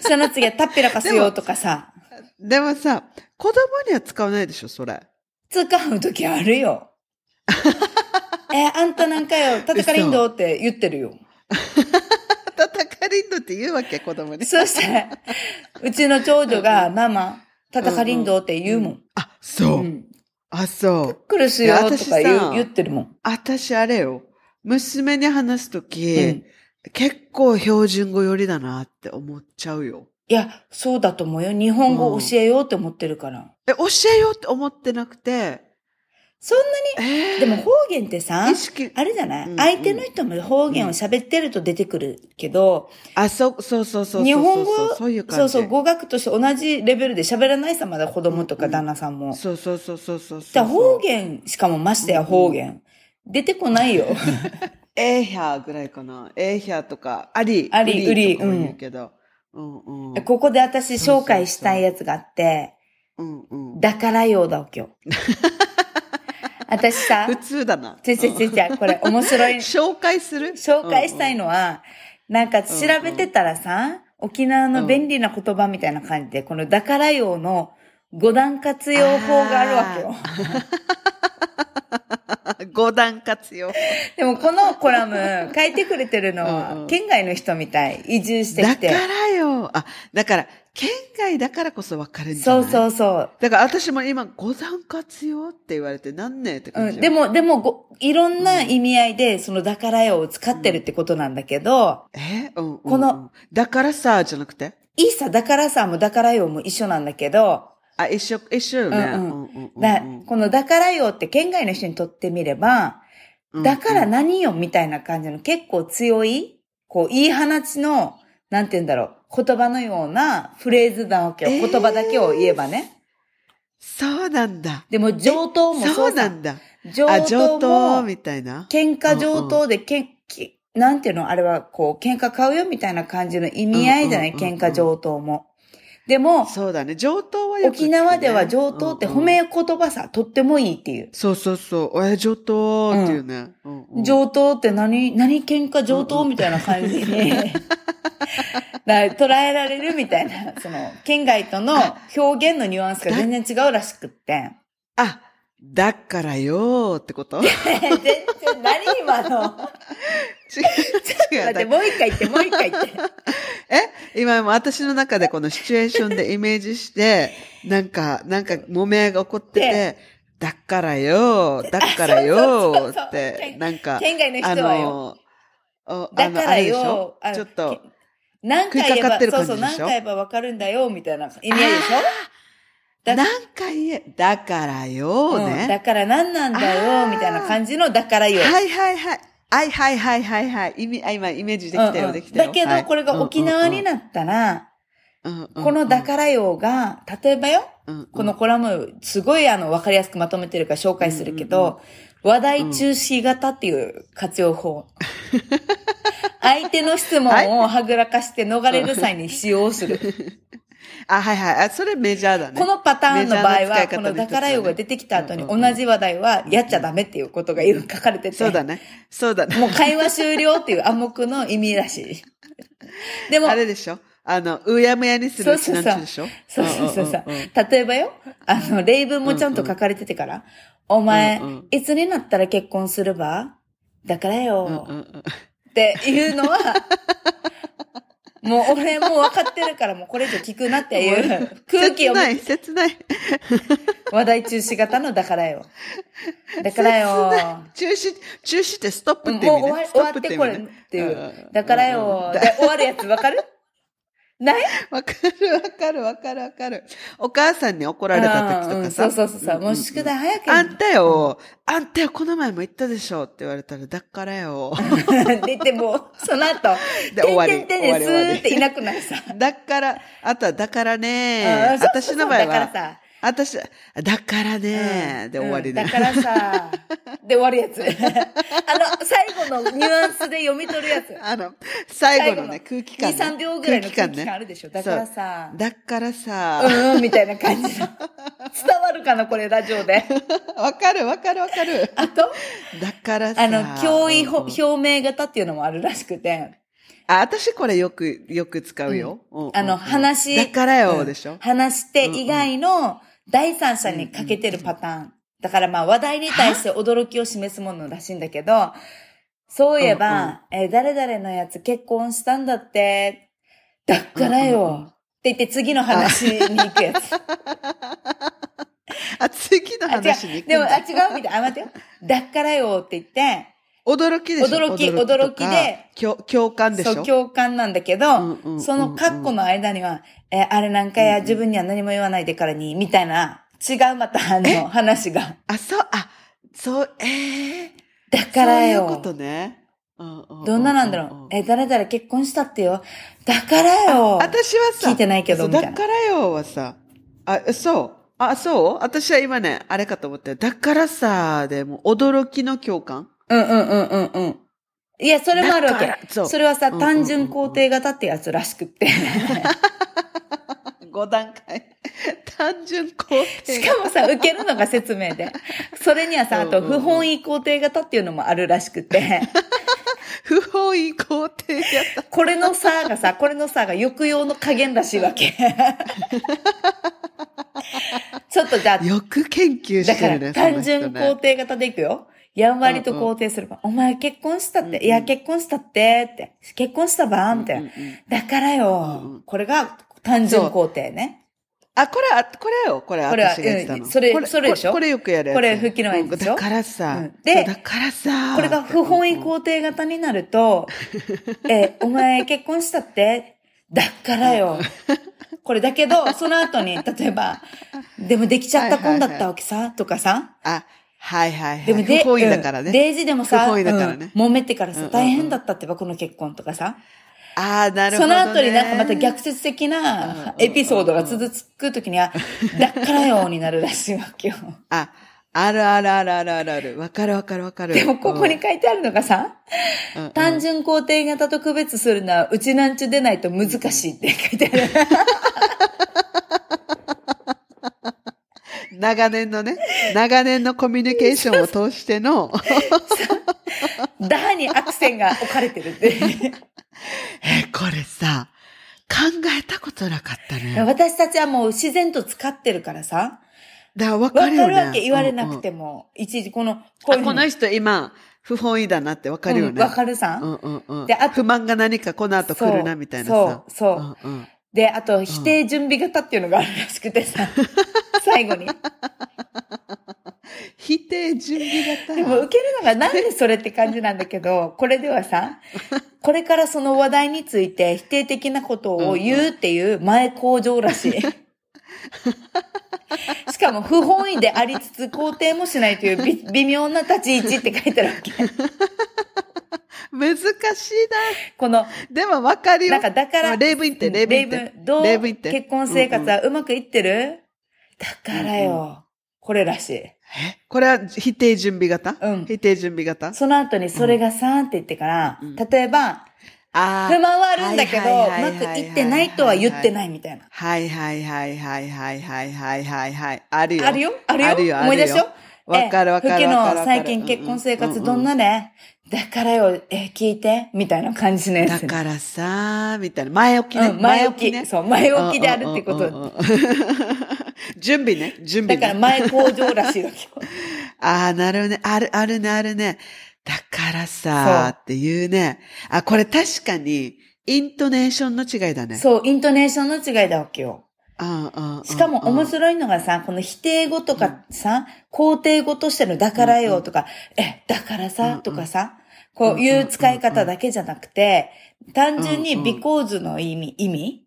その次はタッピラかすよとかさ、でもさ、子供には使わないでしょ、それ。使う時あるよ。え、あんたなんかよ、叩かりんどうって言ってるよ。叩かりんどって言うわけ、子供に。そして、うちの長女が、ママ、叩かりんどうって言うもん。あ、そう。うん。あ、そう。クルスよとか言う言ってるもん。私あれよ。娘に話すとき、うん結構標準語寄りだなって思っちゃうよ。いや、そうだと思うよ。日本語教えようって思ってるから。え、教えようって思ってなくて、そんえなに、ーでも方言ってさ意、識、あれじゃない、うん相手の人も方言を喋ってると出てくるけど、あ、そう、そうそうそうそうそう。日本語そういう感じ。そうそう、語学として同じレベルで喋らないさ、まだ子供とかうん旦那さんも。そうそうそうそうそうそう。だ方言、しかもましてや方言。出てこないよ。エーヒャーぐらいかな。エーヒャーとか、アリ、アリウリとかもウリ言うけど。うんうん。ここで私紹介したいやつがあって、うんうん。だからようだわけよ。私さ普、通だな。ちょちょちょちょ、これ面白い。紹介する？紹介したいの。のは、なんか調べてたらさ、沖縄の便利な言葉みたいな感じで、このだからようの五段活用法があるわけよ。五段活用。でもこのコラム書いてくれてるのはん県外の人みたい。移住してきて。だからよ。あ、だから、県外だからこそ分かるんじゃない？そうそうそう。だから私も今、五段活用って言われて何年って感じよ、うん、でも、でもご、いろんな意味合いで、そのだからよを使ってるってことなんだけど、え？うんうんうんこの、だからさ、じゃなくて？いいさ、だからさもだからよも一緒なんだけど、あ、一緒、一緒よね。うんうんうんうんうんだこのだからよって県外の人にとってみれば、だから何よみたいな感じの結構強い、こう、言い放ちの、なんて言うんだろう、言葉のようなフレーズなわけよ。えー言葉だけを言えばね。そうなんだ。でも上等もそそうなんだ。上等等も、みたいな？喧嘩上等で、けん、きなんていうの？あれは、こう、喧嘩買うよみたいな感じの意味合いじゃない、うんうんうんうん喧嘩上等も。でも、そうだね。上等はよくね沖縄では上等ってうんうん褒め言葉さ、とってもいいっていう。そうそうそう。え、上等っていうね。うんうん上等って何、何喧嘩上等みたいな感じに、だ捉えられるみたいな、その、県外との表現のニュアンスが全然違うらしくって。あ、だからよーってこと？違う。全然、何今の？違う。待って、もう一回言って、もう一回言って。え？今も私の中でこのシチュエーションでイメージして、なんか、なんか、揉めが起こってて、だからよー、だからよーって、なんか、県外の人あはよ。の、おだからよょ、あのちょっと、何回言えば、食いかかってるそうそう、何回言えばわかるんだよ、みたいな意味合いでしょ？だ何回言え、だからよーうん、ね。だから何なんだよ、みたいな感じの、だからよ。はいはいはい。はいはいはいはいはい。意味、あ、今イメージできたよ、うんうんできたよ。だけど、これが沖縄になったら、このだからよが、例えばよ、ら、うんこのコラム、すごいあの、わかりやすくまとめてるから紹介するけど、話題中止型っていう活用法。相手の質問をはぐらかして逃れる際に使用する。あ、はいはい。あ、それメジャーだね。このパターンの場合は、このだからよが出てきた後に同じ話題はやっちゃダメっていうことが書かれてて。そうだね。そうだね。もう会話終了っていう暗黙の意味らしい。でもあ、れでしょ？あの、うやむやにするそうそうそうそうそうそう。例えばよ、あの、例文もちゃんと書かれててから、お前、いつになったら結婚するば？だからよ、っていうのは、もう俺もう分かってるからもうこれ以上聞くなっていう 空気を切ない、切ない。話題中止型のだからよ。だからよ。中止、中止ってストップもうって意味ね。終わストッ終わってこれっていううん。だからよ。で、終わるやつ分かる？ない？わかるわかるわかるわかる。お母さんに怒られた時とかさ。うんうんそうそうそうそう。もう宿題早くあんたよ、あんたよ、この前も言ったでしょって言われたら、だからよ。出てもう、その後、で終わりてんてんてんでス終わりーっていなくなるさ。だから、あとは、だからうね私の場合だからは、さ、私、だからね、で終わりね。うんだからさ、で終わるやつ。あの、最後のニュアンスで読み取るやつ。あの、最後のね、空気感、2、ね。3秒ぐらいの空気ね感あるでしょ。だからさ、だからさ、うん、みたいな感じの。伝わるかな、これ、ラジオで。わかるわかるわかる。あと、だからさ。あの、脅威表明型っていうのもあるらしくて、あ、私これよく、よく使うよ。うんうんうんあの、話、だからよ、うんでしょ。話して以外の第三者にかけてるパターン。だからまあ話題に対して驚きを示すものらしいんだけど、そういえば、えー誰々のやつ結婚したんだって、だからよ、うんうんうんって言って次の話に行くやつ。あ、次の。話に行くんでも、あ、だ。違うみたいな。あ、待ってよ。だからよって言って、驚きでしょ？驚き驚きで共、共感でしょ？そう、共感なんだけど、うんうんうんうんそのカッコの間には、えーあれなんかや、自分には何も言わないでからに、みたいな、違うまたあの話が。あ、そう、あ、そう、ええだからよ。そういうことね。どんななんだろう？え、誰々結婚したってよ。だからよ。私はさ、聞いてないけどみたいなだからよはさ、あ、そう？あ、そう？私は今ね、あれかと思って、だからさ、でも、驚きの共感？うんうんうんうんうん。いや、それもあるわだからけ。そうそれはさ、うんうんうん単純肯定型ってやつらしくって。5段階。単純肯定。しかもさ、受けるのが説明で。それにはさ、あと、不本意肯定型っていうのもあるらしくて。不本意肯定型。これの差がさ、これの差が抑揚の加減らしいわけ。ちょっとじゃあ、よく研究だからしてるね。単純その人ね肯定型でいくよ。やんわりと肯定するば。お前結婚したって、うんうんいや結婚したって、って。結婚したば？みたいな。うんうんうんだからよ、うんうんこれが単純肯定ね。あ、これ、あ、これよ。これ、これは私が言ってたの。うんそれこそれでしょ？これこれよくやるやつ。これ吹きのやつでしょ？うんだからさ。うんでだからさ。これが不本意肯定型になると、え、お前結婚したって、だからよ。これだけど、その後に、例えば、でもできちゃった婚だったわけさ、とかさ？あ、はいはいはい。でもで、不本意だからね。うんデイジでもさ、不本意だからねうん揉めてからさ、大変だったってば、この結婚とかさ。ああ、なるほそど、ね。の後になんかまた逆説的なエピソードが続くときには、だからよになるらしいわけよ。あ、あるあるあるあるあるある。わかるわかるわかる。でもここに書いてあるのがさ、うん、うん単純肯定型と区別するのは、うちなんちゅでないと難しいって書いてある。長年のね、長年のコミュニケーションを通しての、ダーにアクセンが置かれてるって。え、これさ、考えたことなかったね。私たちはもう自然と使ってるからさ、だからわわかるよね。かるわけ言われなくても。も、一時この、あ、ういうふうにこの人今、不本意だなってわかるよね。うんわかるさ。うんうんうん。であと不満が何かこの後来るなみたいなさ。そうそううんうん。で、あと、否定準備型っていうのがあるらしくてさ、最後に。否定準備型。でも受けるのがなんでそれって感じなんだけど、これではさ、これからその話題について否定的なことを言うっていう前工場らしい。しかも不本意でありつつ肯定もしないという微微妙な立ち位置って書いてあるわけ。難しいこの、な。でもわかるよ。なんかだから、あ例文言って、例文言って。どう結婚生活はうまくいってる、だからよ、これらしい。え？これは否定準備型？うん否定準備型？その後にそれがさーって言ってから、うん例えば、あ不満はあるんだけど、うまくいってないとは言ってないみたいな。はいはいはいはいはいはいはいはいはい。あるよ。あるよ？あるよ？思い出しよわかるわかるえ、ふきわかるわかる。の最近結婚生活どんなね、だからよ、え、聞いてみたいな感じのやつ。だからさ、みたいな。前置きね。うん、前置き。ね。そう、前置きであるってこと。準備ね。準備ね。だから前工場らしいわけよ。ああ、なるほどね。ある、あるね、あるね。だからさ、っていうね。あ、これ確かに、イントネーションの違いだね。そう、イントネーションの違いだわけよ。しかも面い。白いのがさ、この否定語とかさ、肯定語としてのだからよとか、え、だからさんとかさ、こういう使い方だけじゃなくて、単純に because の意味、意味？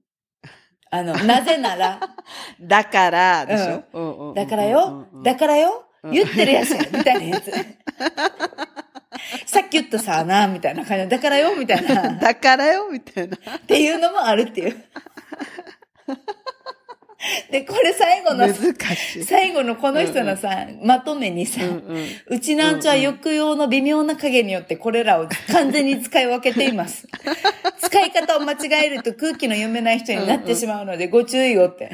あの、なぜなら、だから、でしょ、だからよ、だからよ、言ってるやし、みたいなやつ。さっき言ったさな、みたいな感じ。で だからよ、みたいな。っだからよ、みたいな。ていうのもあるっていう。で、これ最後の。最後のこの人のさ、まとめにさ、うんうんうちなんちは抑揚の微妙な影によってこれらを完全に使い分けています。使い方を間違えると空気の読めない人になってしまうのでご注意をって。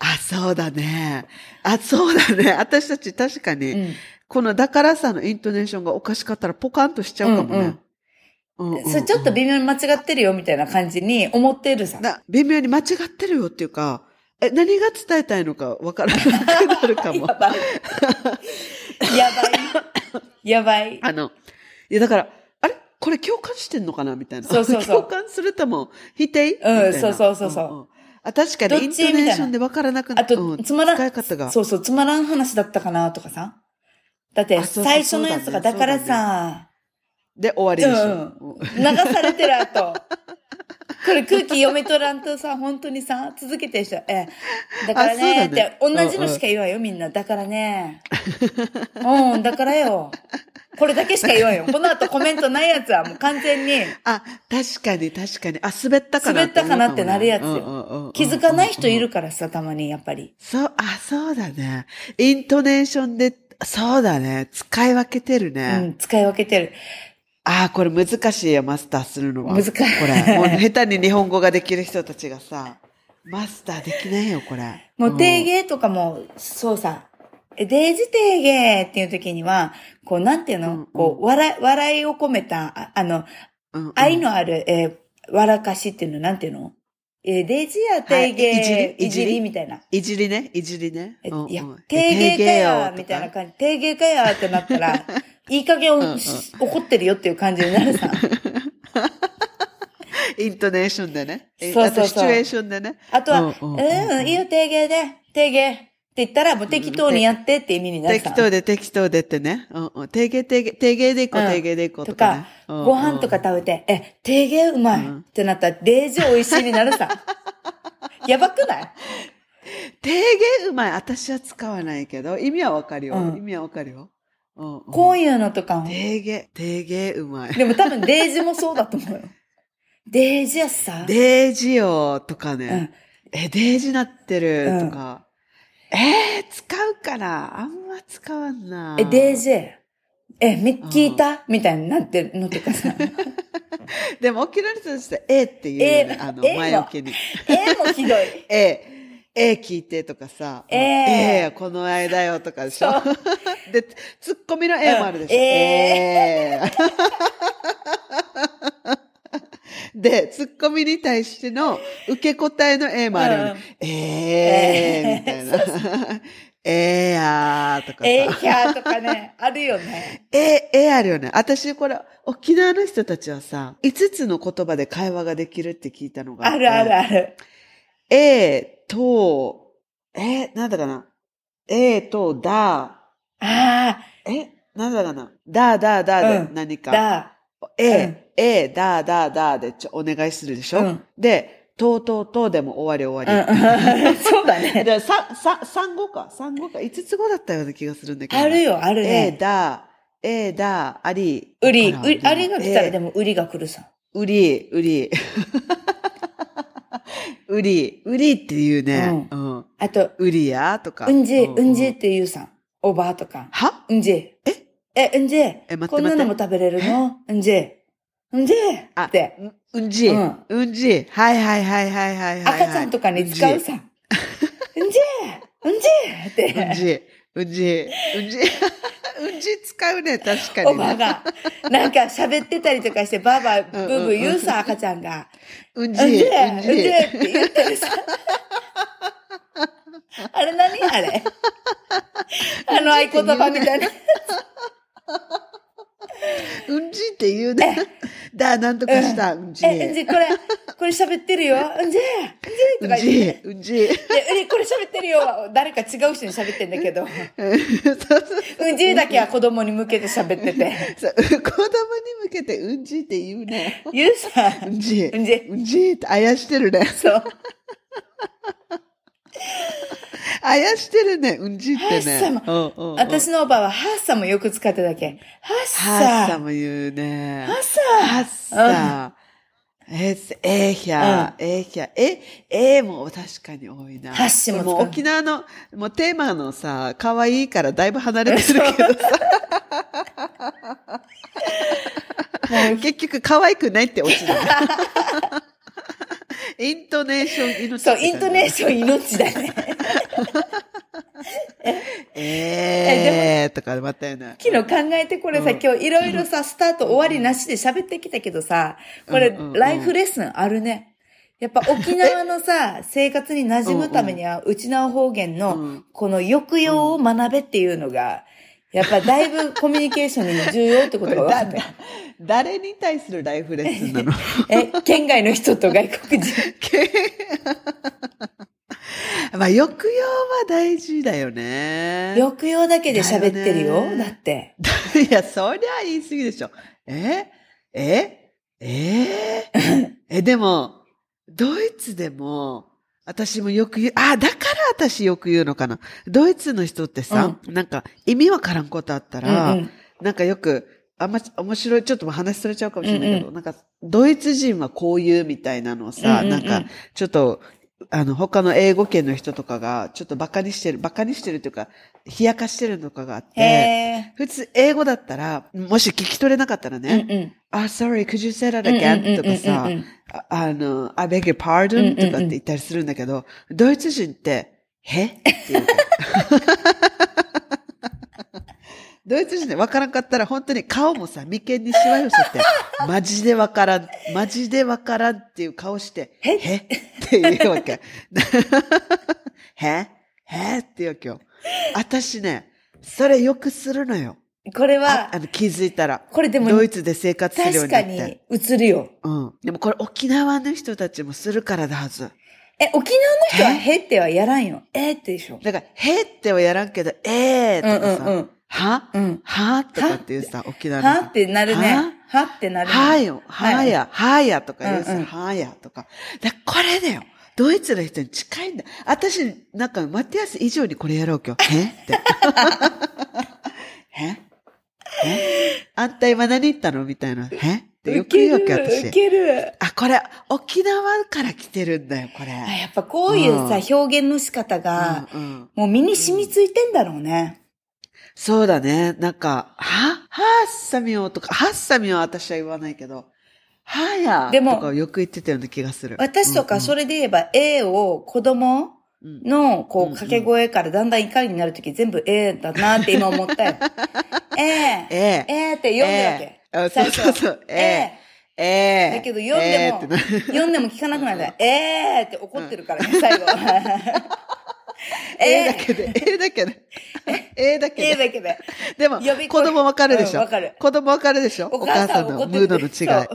あ、そうだね。あ、そうだね。私たち確かに、うんこのだからさのイントネーションがおかしかったらポカンとしちゃうかもね。うんうんうんそれちょっと微妙に間違ってるよみたいな感じに思ってるさ。な微妙に間違ってるよっていうか、え、何が伝えたいのかわからなくなるかも や。ばい。やばい。やばい。あの、いやだから、あれ？これ共感してんのかなみたいな。そうそうそう共感するとも否定？みうんたいなそうそうそうそうんんあ、確かにイントネーションでわからなくなあと、うんつまらん、使い方が。そうそう、つまらん話だったかなとかさ。だって、最初のやつが、だからさ、で、終わりでしょ。うん流されてる後。これ空気読み取らんとさ、本当にさ、続けてる人、え、だからね、ねって、同じのしか言わんよ、みんな。だからね。うん、だからよ。これだけしか言わんよ。この後コメントないやつはもう完全にあ、確かに確かに。あ、滑ったかな滑ったかなってなるやつ。よ気づかない人いるからさ、たまに、やっぱり。そう、あ、そうだね。イントネーションで、そうだね。使い分けてるうね。ん、使い分けてる。あ、これ難しいよ、マスターするのは。難しいこれ。もう下手に日本語ができる人たちがさ、マスターできないよ、これ。もう定芸とかも、そうさ、えデイジ定芸っていう時には、こう、なんていうの、うんうんこう、笑い、笑いを込めた、ああの、うんうん愛のある、えー笑かしっていうの、なんていうの？えーデイジや定芸、はいいじり？いじり？り？みたいな。いじりね、いじりね？えいやうんうん、定芸かや、みたいなじ。感じ。定芸かやってなったら、いい加減うんうんし怒ってるよっていう感じになるさ。イントネーションでね。えそうそうシチュエーションでね。あとは、ううんん、うんうんいいよ、定芸で、定芸って言ったら、もう適当にやってって意味になるさ。適当で適当でってね。うんうん。定芸定芸、定芸でいこう、うん定芸でいこうとかとかね。、うんうんご飯とか食べて、え、定芸うまいうんってなったら、デージ美味しいになるさ。やばくない？定芸うまい。私は使わないけど、意味はわかるよ。うん意味はわかるよ。うんうんこういうのとかも。定芸、定芸うまい。でも多分デージもそうだと思うよ。デージやさ。デージよとかうんね。え、デージなってるとか。えー、使うかなあんま使わんな。え、デージ？え、み、聞いた？みたいになってるのとかさ。でも、沖縄の人として、えーって言うよね。えーあの、えー前置きに。えもひどい。えー、えー聞いてとかさ。えーえーこの間よとかでしょ？で、ツッコミのえーもあるでしょ？うんえー で、ツッコミに対しての受け答えのえーもあるよね。えーみたいな。えーやーとかさ。えーひゃーとかね、あるよね。えー、えーあるよね。私、これ、沖縄の人たちはさ、5つの言葉で会話ができるって聞いたのがってあるあるある。えーと、えーなんだかな？えーと、だ、あえ、なんだかな？だ、だ、だでうん何か。あ、だ。ええーだ、だ、だでちょお願いするでしょ、うんで、と、と、とでも終わり終うんわり。うん そうだね。で、さ、さ、三語か。三語か。五つ語だったような気がするんだけど。あるよ、あるえーね。だ、えーだ、あり。売り、わからん売りありが来たらえーでも売りが来るさ。売り、売り。売り、売りっていうね。ううん。あと、売りやとか。うんじ、ううんじって言うさ。おばあとか。は？うんじ。え？え、うんじ。え待ってこんなのも食べれるの？うんじ。うんじあって。ううんじ。うんうんじ。はいはいはいはいはいはい。赤ちゃんとかに使うさ。うんじうんじって。うんじ。うんじ。うんじ。うんじ使うね、確かに、ね。おばが、なんか喋ってたりとかして、ばあば、ブーブー言うさ、赤ちゃんが。うんじ。うんじ、ううんんじじ。って言ってるさ。あれ何？あれあの合言葉みたいな。うんじって言うね。だ、なんとかした。うんじ。え、うんじ、これ、これ喋ってるよ。うんじうんじとか言って。うんじ、で、うり、これ喋ってるよ。誰か違う人に喋ってんだけど。うんじ。だけは子供に向けて喋ってて。そう子供に向けてうんじって言うね。ゆうさん。うんじ。うんじうんじってあやしてるね。そう。あやしてるね。うんじってハッサね。ムうんう私のおばはハッサもよく使ってただけ。ハッハッササも言うね。ハッサハッサ。えー、えーひゃ、えーひゃ、え、えーも確かに多いな。ハッシも沖縄の、もうテーマのさ、可愛いからだいぶ離れてるけどさ。結局可愛くないって落ちだね。イントネーション命そう、イントネー。ション命だね。えーとかまたよね。昨日考えてこれさ、うん今日いろいろさ、スタート終わりなしで喋ってきたけどさ、これ、ライフレッスンあるね。やっぱ沖縄のさ、生活に馴染むためには、うちな方言うのん、この抑揚を学べっていうのが、やっぱだいぶコミュニケーションに重要ってことが分かったよ。誰に対するライフレッスンなの？え、県外の人と外国人。まあ、抑揚は大事だよね。抑揚だけで喋ってるよだって。いや、そりゃ言い過ぎでしょ。ええええでも、ドイツでも、私もよく言う、あ、だから私よく言うのかな。ドイツの人ってさ、なんか意味わからんことあったら、うんうん。なんかよく、あんま面白い、ちょっと話されちゃうかもしれないけど、なんか、ドイツ人はこう言うみたいなのをさ、うんうんうん。なんか、ちょっと、あの、他の英語圏の人とかが、ちょっとバカにしてる、バカにしてるというか、冷やかしてるのかがあって、へ普通英語だったら、もし聞き取れなかったらー。ね、うんうん。あ、sorry, could you say that again? とかさああの、I beg your pardon? うんとかって言ったりするんだけど、ドイツ人って、へ？って言うの。ドイツ人で分からんかったら本当に顔もさ、眉間にしわ寄せて、マジで分からん、マジで分からんっていう顔して、へ？へ？って言うわけ。へ？へ？って言うわけよ。私ね、それよくするのよ。これあはあ、の気づいたら。これでもドイツで生活するよう確かになって。に映るよ。うん。でもこれ沖縄の人たちもするからだはず。え、沖縄の人はへ？ってはやらんよ。えってでしょ。だから、へ？ってはやらんけど、えーとかさ、うんうんうんは？うん。は？とかっていうさ、沖縄。は？ってなるね。は？ってなるね。はよ、はや、はやとか言うさ、うんうんはやとか。だこれだよ。ドイツの人に近いんだ。私、なんか、マティアス以上にこれやろう今日。へって。へえ？あんた今何言ったのみたいな。へってよく言うわけ、私。ウケる。あ、これ、沖縄から来てるんだよ、これ。あやっぱこういうさ、う表現の仕方が、うんうんもう身に染みついてんだろうね。そうだね。なんか、は、はっさみよとか、はっさみよは私は言わないけど、はや、でもとかよく言ってたような気がする。私とかそれで言えば、A を子供うんの、こう、掛け声からだんだん怒りになるとき全部 A だなって今思ったよ。ええええ。えーって読んでるわけ。そうそうそう。えええ。ええ。だけど読んでも、ええってな読んでも聞かなくなるから、えーって怒ってるからね、最後。ええだけで、ええだけで。ええだけえーで。だけで。でも子供わかるでしょ？うんわかる子供わかるでしょ？おお母母さんのムードの違い。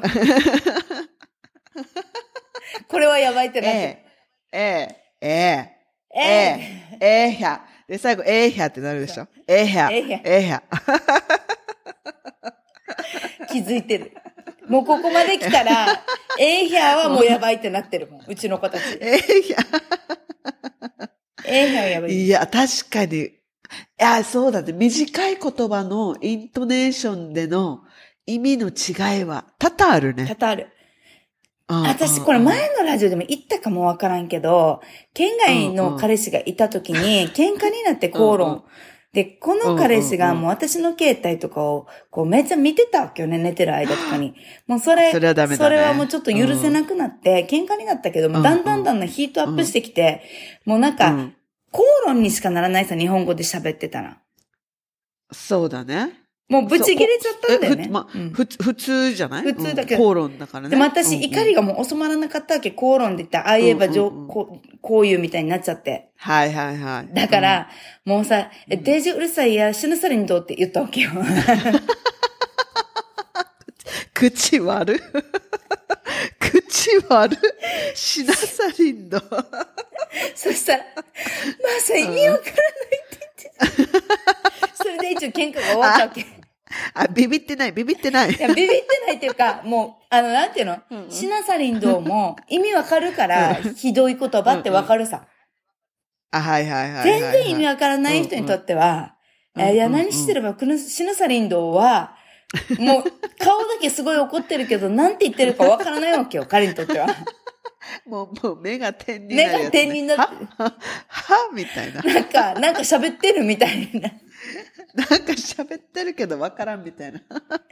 これはやばいってなってええ。ええ。ええ。えええ、ええひゃ。で、最後、ええひゃってなるでしょ？ええひゃ。ええひゃええひゃ。気づいてる。もうここまで来たら、えーヒャーはもうやばいってなってるもん。うちの子たち。ええひゃ。えーやばい。いや、確かに。いや、そうだね。短い言葉のイントネーションでの意味の違いは多々あるね。多々ある。うん私、これ前のラジオでも言ったかもわからんけど、県外の彼氏がいた時に、喧嘩になって口論。うんうんで、この彼氏がうんうんうんもう私の携帯とかを、こうめっちゃ見てたわけよね、寝てる間とかに。もうそれ、それはダメだねそれはもうちょっと許せなくなって、喧嘩になったけども、うんだんだんだんだんヒートアップしてきて、もうなんか、うん口論にしかならないさ、日本語で喋ってたら。そうだね。もうブチ切れちゃったんだよね。まうんふ普通じゃない？普通だけどうん口論だからね。でも私、怒りがもう収まらなかったわけ。口論で言ったら、ああ言えばこう、こういうみたいになっちゃって。はいはいはい。だから、もうさ、え、デージうるさいや、死ぬさりにどうって言ったわけよ。口悪。口口悪い。シナサリンド。そしたら、まあさ、意味わからないって言ってた。それで一応喧嘩が終わったわけ。いあ、ビビってない、ビビってない。や、ビビってないっていうか、もう、あの、なんていうの、うんうんシナサリンドも 意味わかるから、ひどい言葉ってわかるさ。あ、はいはいはいはい。全然意味わからない人にとっては、えいや、うんうんうん何してれば、このシナサリンドは、もう、顔だけすごい怒ってるけど、なんて言ってるかわからないわけよ、彼にとっては。もう、もう目が点になるね。目が点になっては、は、はみたいな。なんか、なんか喋ってるみたいな。なんか喋ってるけどわからんみたいな。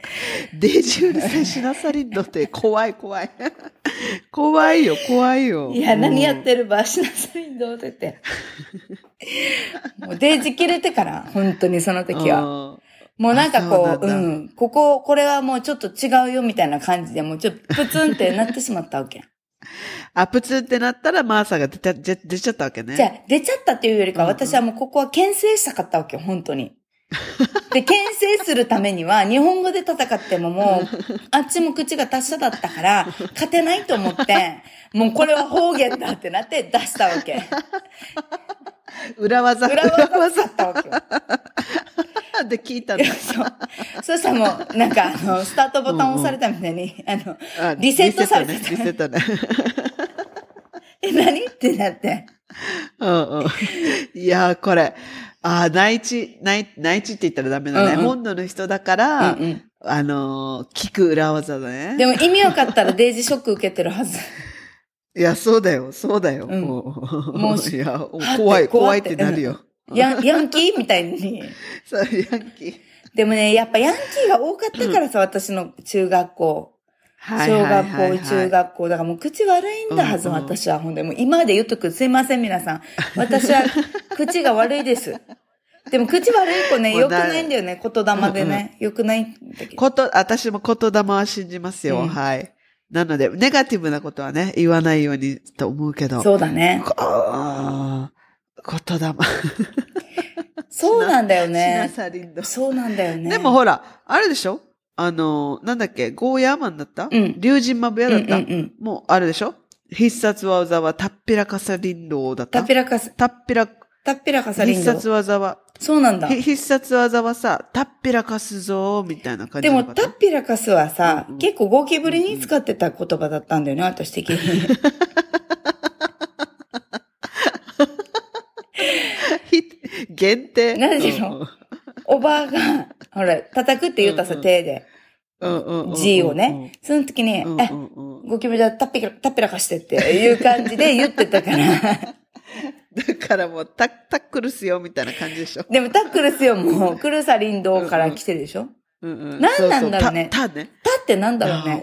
デジうるさいシナサリンドって怖い怖い。怖いよ、怖いよ。いや、何やっるてるば、シナサリンドってて。もうデージ切れてから、本当にその時は。は。もうなんかこう、うんん、ここ、これはもうちょっと違うよみたいな感じで、もうちょっとプツンってなってしまったわけ。あ、プツンってなったらマーサが出ちゃったわけね。じゃあ、出ちゃったっていうよりか、私はもうここは牽制したかったわけよ、本当に。で、牽制するためには、日本語で戦ってももう、あっちも口が達者だったから、勝てないと思って、もうこれは方言だってなって出したわけ。裏技、裏技だったわけよ。で聞いたんだ。そう。そしたらもう、なんか、あの、スタートボタン押されたみたいに、あの、あリセットされてたリセットね。リセットね。え、何？ってなって。うんうん。いやー、これ。あー内地、内、内地って言ったらダメだね。うんうん本土の人だから、うんうんあのー聞く裏技だね。でも意味わかったらデイジーショック受けてるはず。いや、そうだよ、そうだよ。うんもう、もういや、は怖い、怖いっててなるよ。ヤンヤンキーみたいに。そう、ヤンキー。でもね、やっぱヤンキーが多かったからさ、私の中学校。はい小学校、中学校。だからもう口悪いんだはず、うんうん私は。ほんで、もう今まで言っとく。すいません、皆さん。私は口が悪いです。でも口悪い子ね、良くないんだよね。言霊でね。良くないんだけど。こと、私も言霊は信じますよ。うんはい。なので、ネガティブなことはね、言わないようにと思うけど。そうだね。言霊。そうなんだよね。そうなんだよね。でもほら、あれでしょ？あの、なんだっけ、ゴーヤーマンだった？うん。竜神マブヤだった、うんうんうん。もう、あれでしょ？必殺技はタッピラカサリンドだった？タッピラカス、タッピラ、タッピラカサリンド。必殺技は、そうなんだ。ひ必殺技はさ、タッピラカスぞーみたいな感じでも、タッピラカスはさ、うんうん。結構ゴキブリに使ってた言葉だったんだよね、私的に。ひ限定。なんでしょおばあが、ほら、叩くって言ったさ、手で。G をね。その時に、えうんうん、うんゴキブリはタッピラ、タッピラかしてっていう感じで言ってたから。だからもうタッ、タックルすよみたいな感じでしょ。でもタックルスよ、もう、クルサリンドから来てるでしょ？うんうん何なんだろうねそうそうた、たね。タってなんだろうね。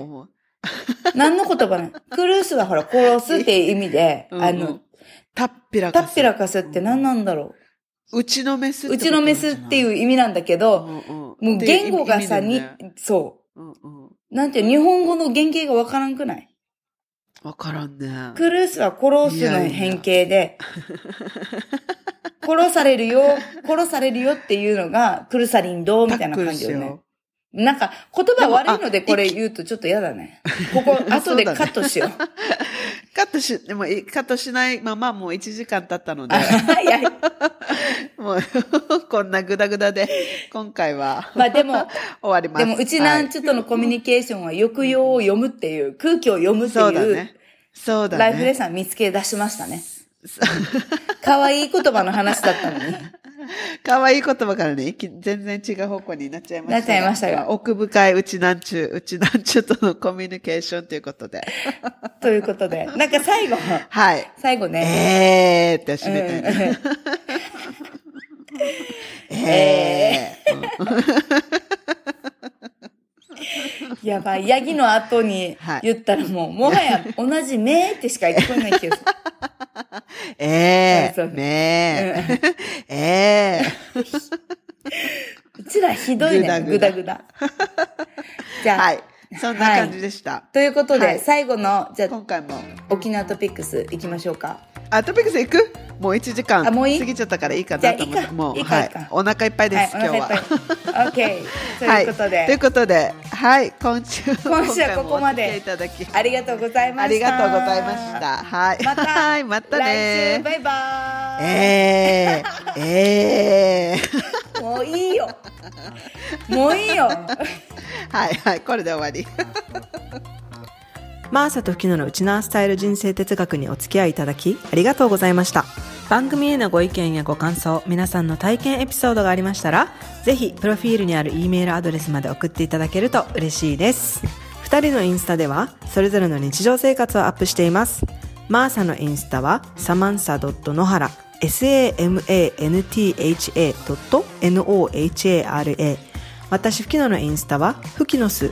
何の言葉ね？クルースはほら、殺すっていう意味で、あの、タッピラタカス。ッピラカスって何なんだろうちのメスう。うちのメスっていうう意味なんだけど、もう言語がさ、に、そうんうん。う。なんていう、日本語の原型がわからんくない？わからんね。クルースは殺すの変形で、殺されるよ、殺されるよっていうのが、クルサリンドみたいな感じよね。なんか、言葉悪いのでこれ言うとちょっと嫌だね。ここ、後でカットしよう。カットし、でも、いカットしないままもう1時間経ったので、はいはい。もう、こんなグダグダで、今回はまあでも、終わります。でも、うちなんちゅとのコミュニケーションは抑揚を読むっていう、空気を読むっていう、そうだね。そうだね。ライフレッスン見つけ出しましたね。可愛い言葉の話だったのに。可愛い言葉からね、全然違う方向になっちゃいました。なっちゃいましたがあ奥深いうちなんちゅう、うちなんちゅうとのコミュニケーションということで。ということで、なんか最後、はい。最後ね、えーって締めたいね。うんえ やばい、ヤギの後にはい言ったらもう、もはや同じ目ってしか聞こえない気がする。ー、えそうー、ねー、えー。うちらひどいね、ぐぐだぐだ。じゃあ、はい。そんな感じでした。ということで、はい最後の、じゃあ、今回も。沖縄トピックス行きましょうか。あ、トピックス行く？もう1時間過ぎちゃったからいいかなと思って、もう、はいお腹いっぱいです、はい、お今日腹いっぱい は。。OK。ということで、はい、ということで、はい、今週今週はここまでありがとうございました。ありがとうございました。はい、また、はい、またね。バイバーイ。えー、えー、もういいよ。もういいよ。はい、はい、これで終わり。マーサとフキノのウチナースタイル人生哲学にお付き合いいただきありがとうございました。番組へのご意見やご感想、皆さんの体験エピソードがありましたら、ぜひプロフィールにある E メールアドレスまで送っていただけると嬉しいです。二人のインスタでは、それぞれの日常生活をアップしています。マーサのインスタは、サマンサ野原 samantha.nohara 私、フキノのインスタは、フキノス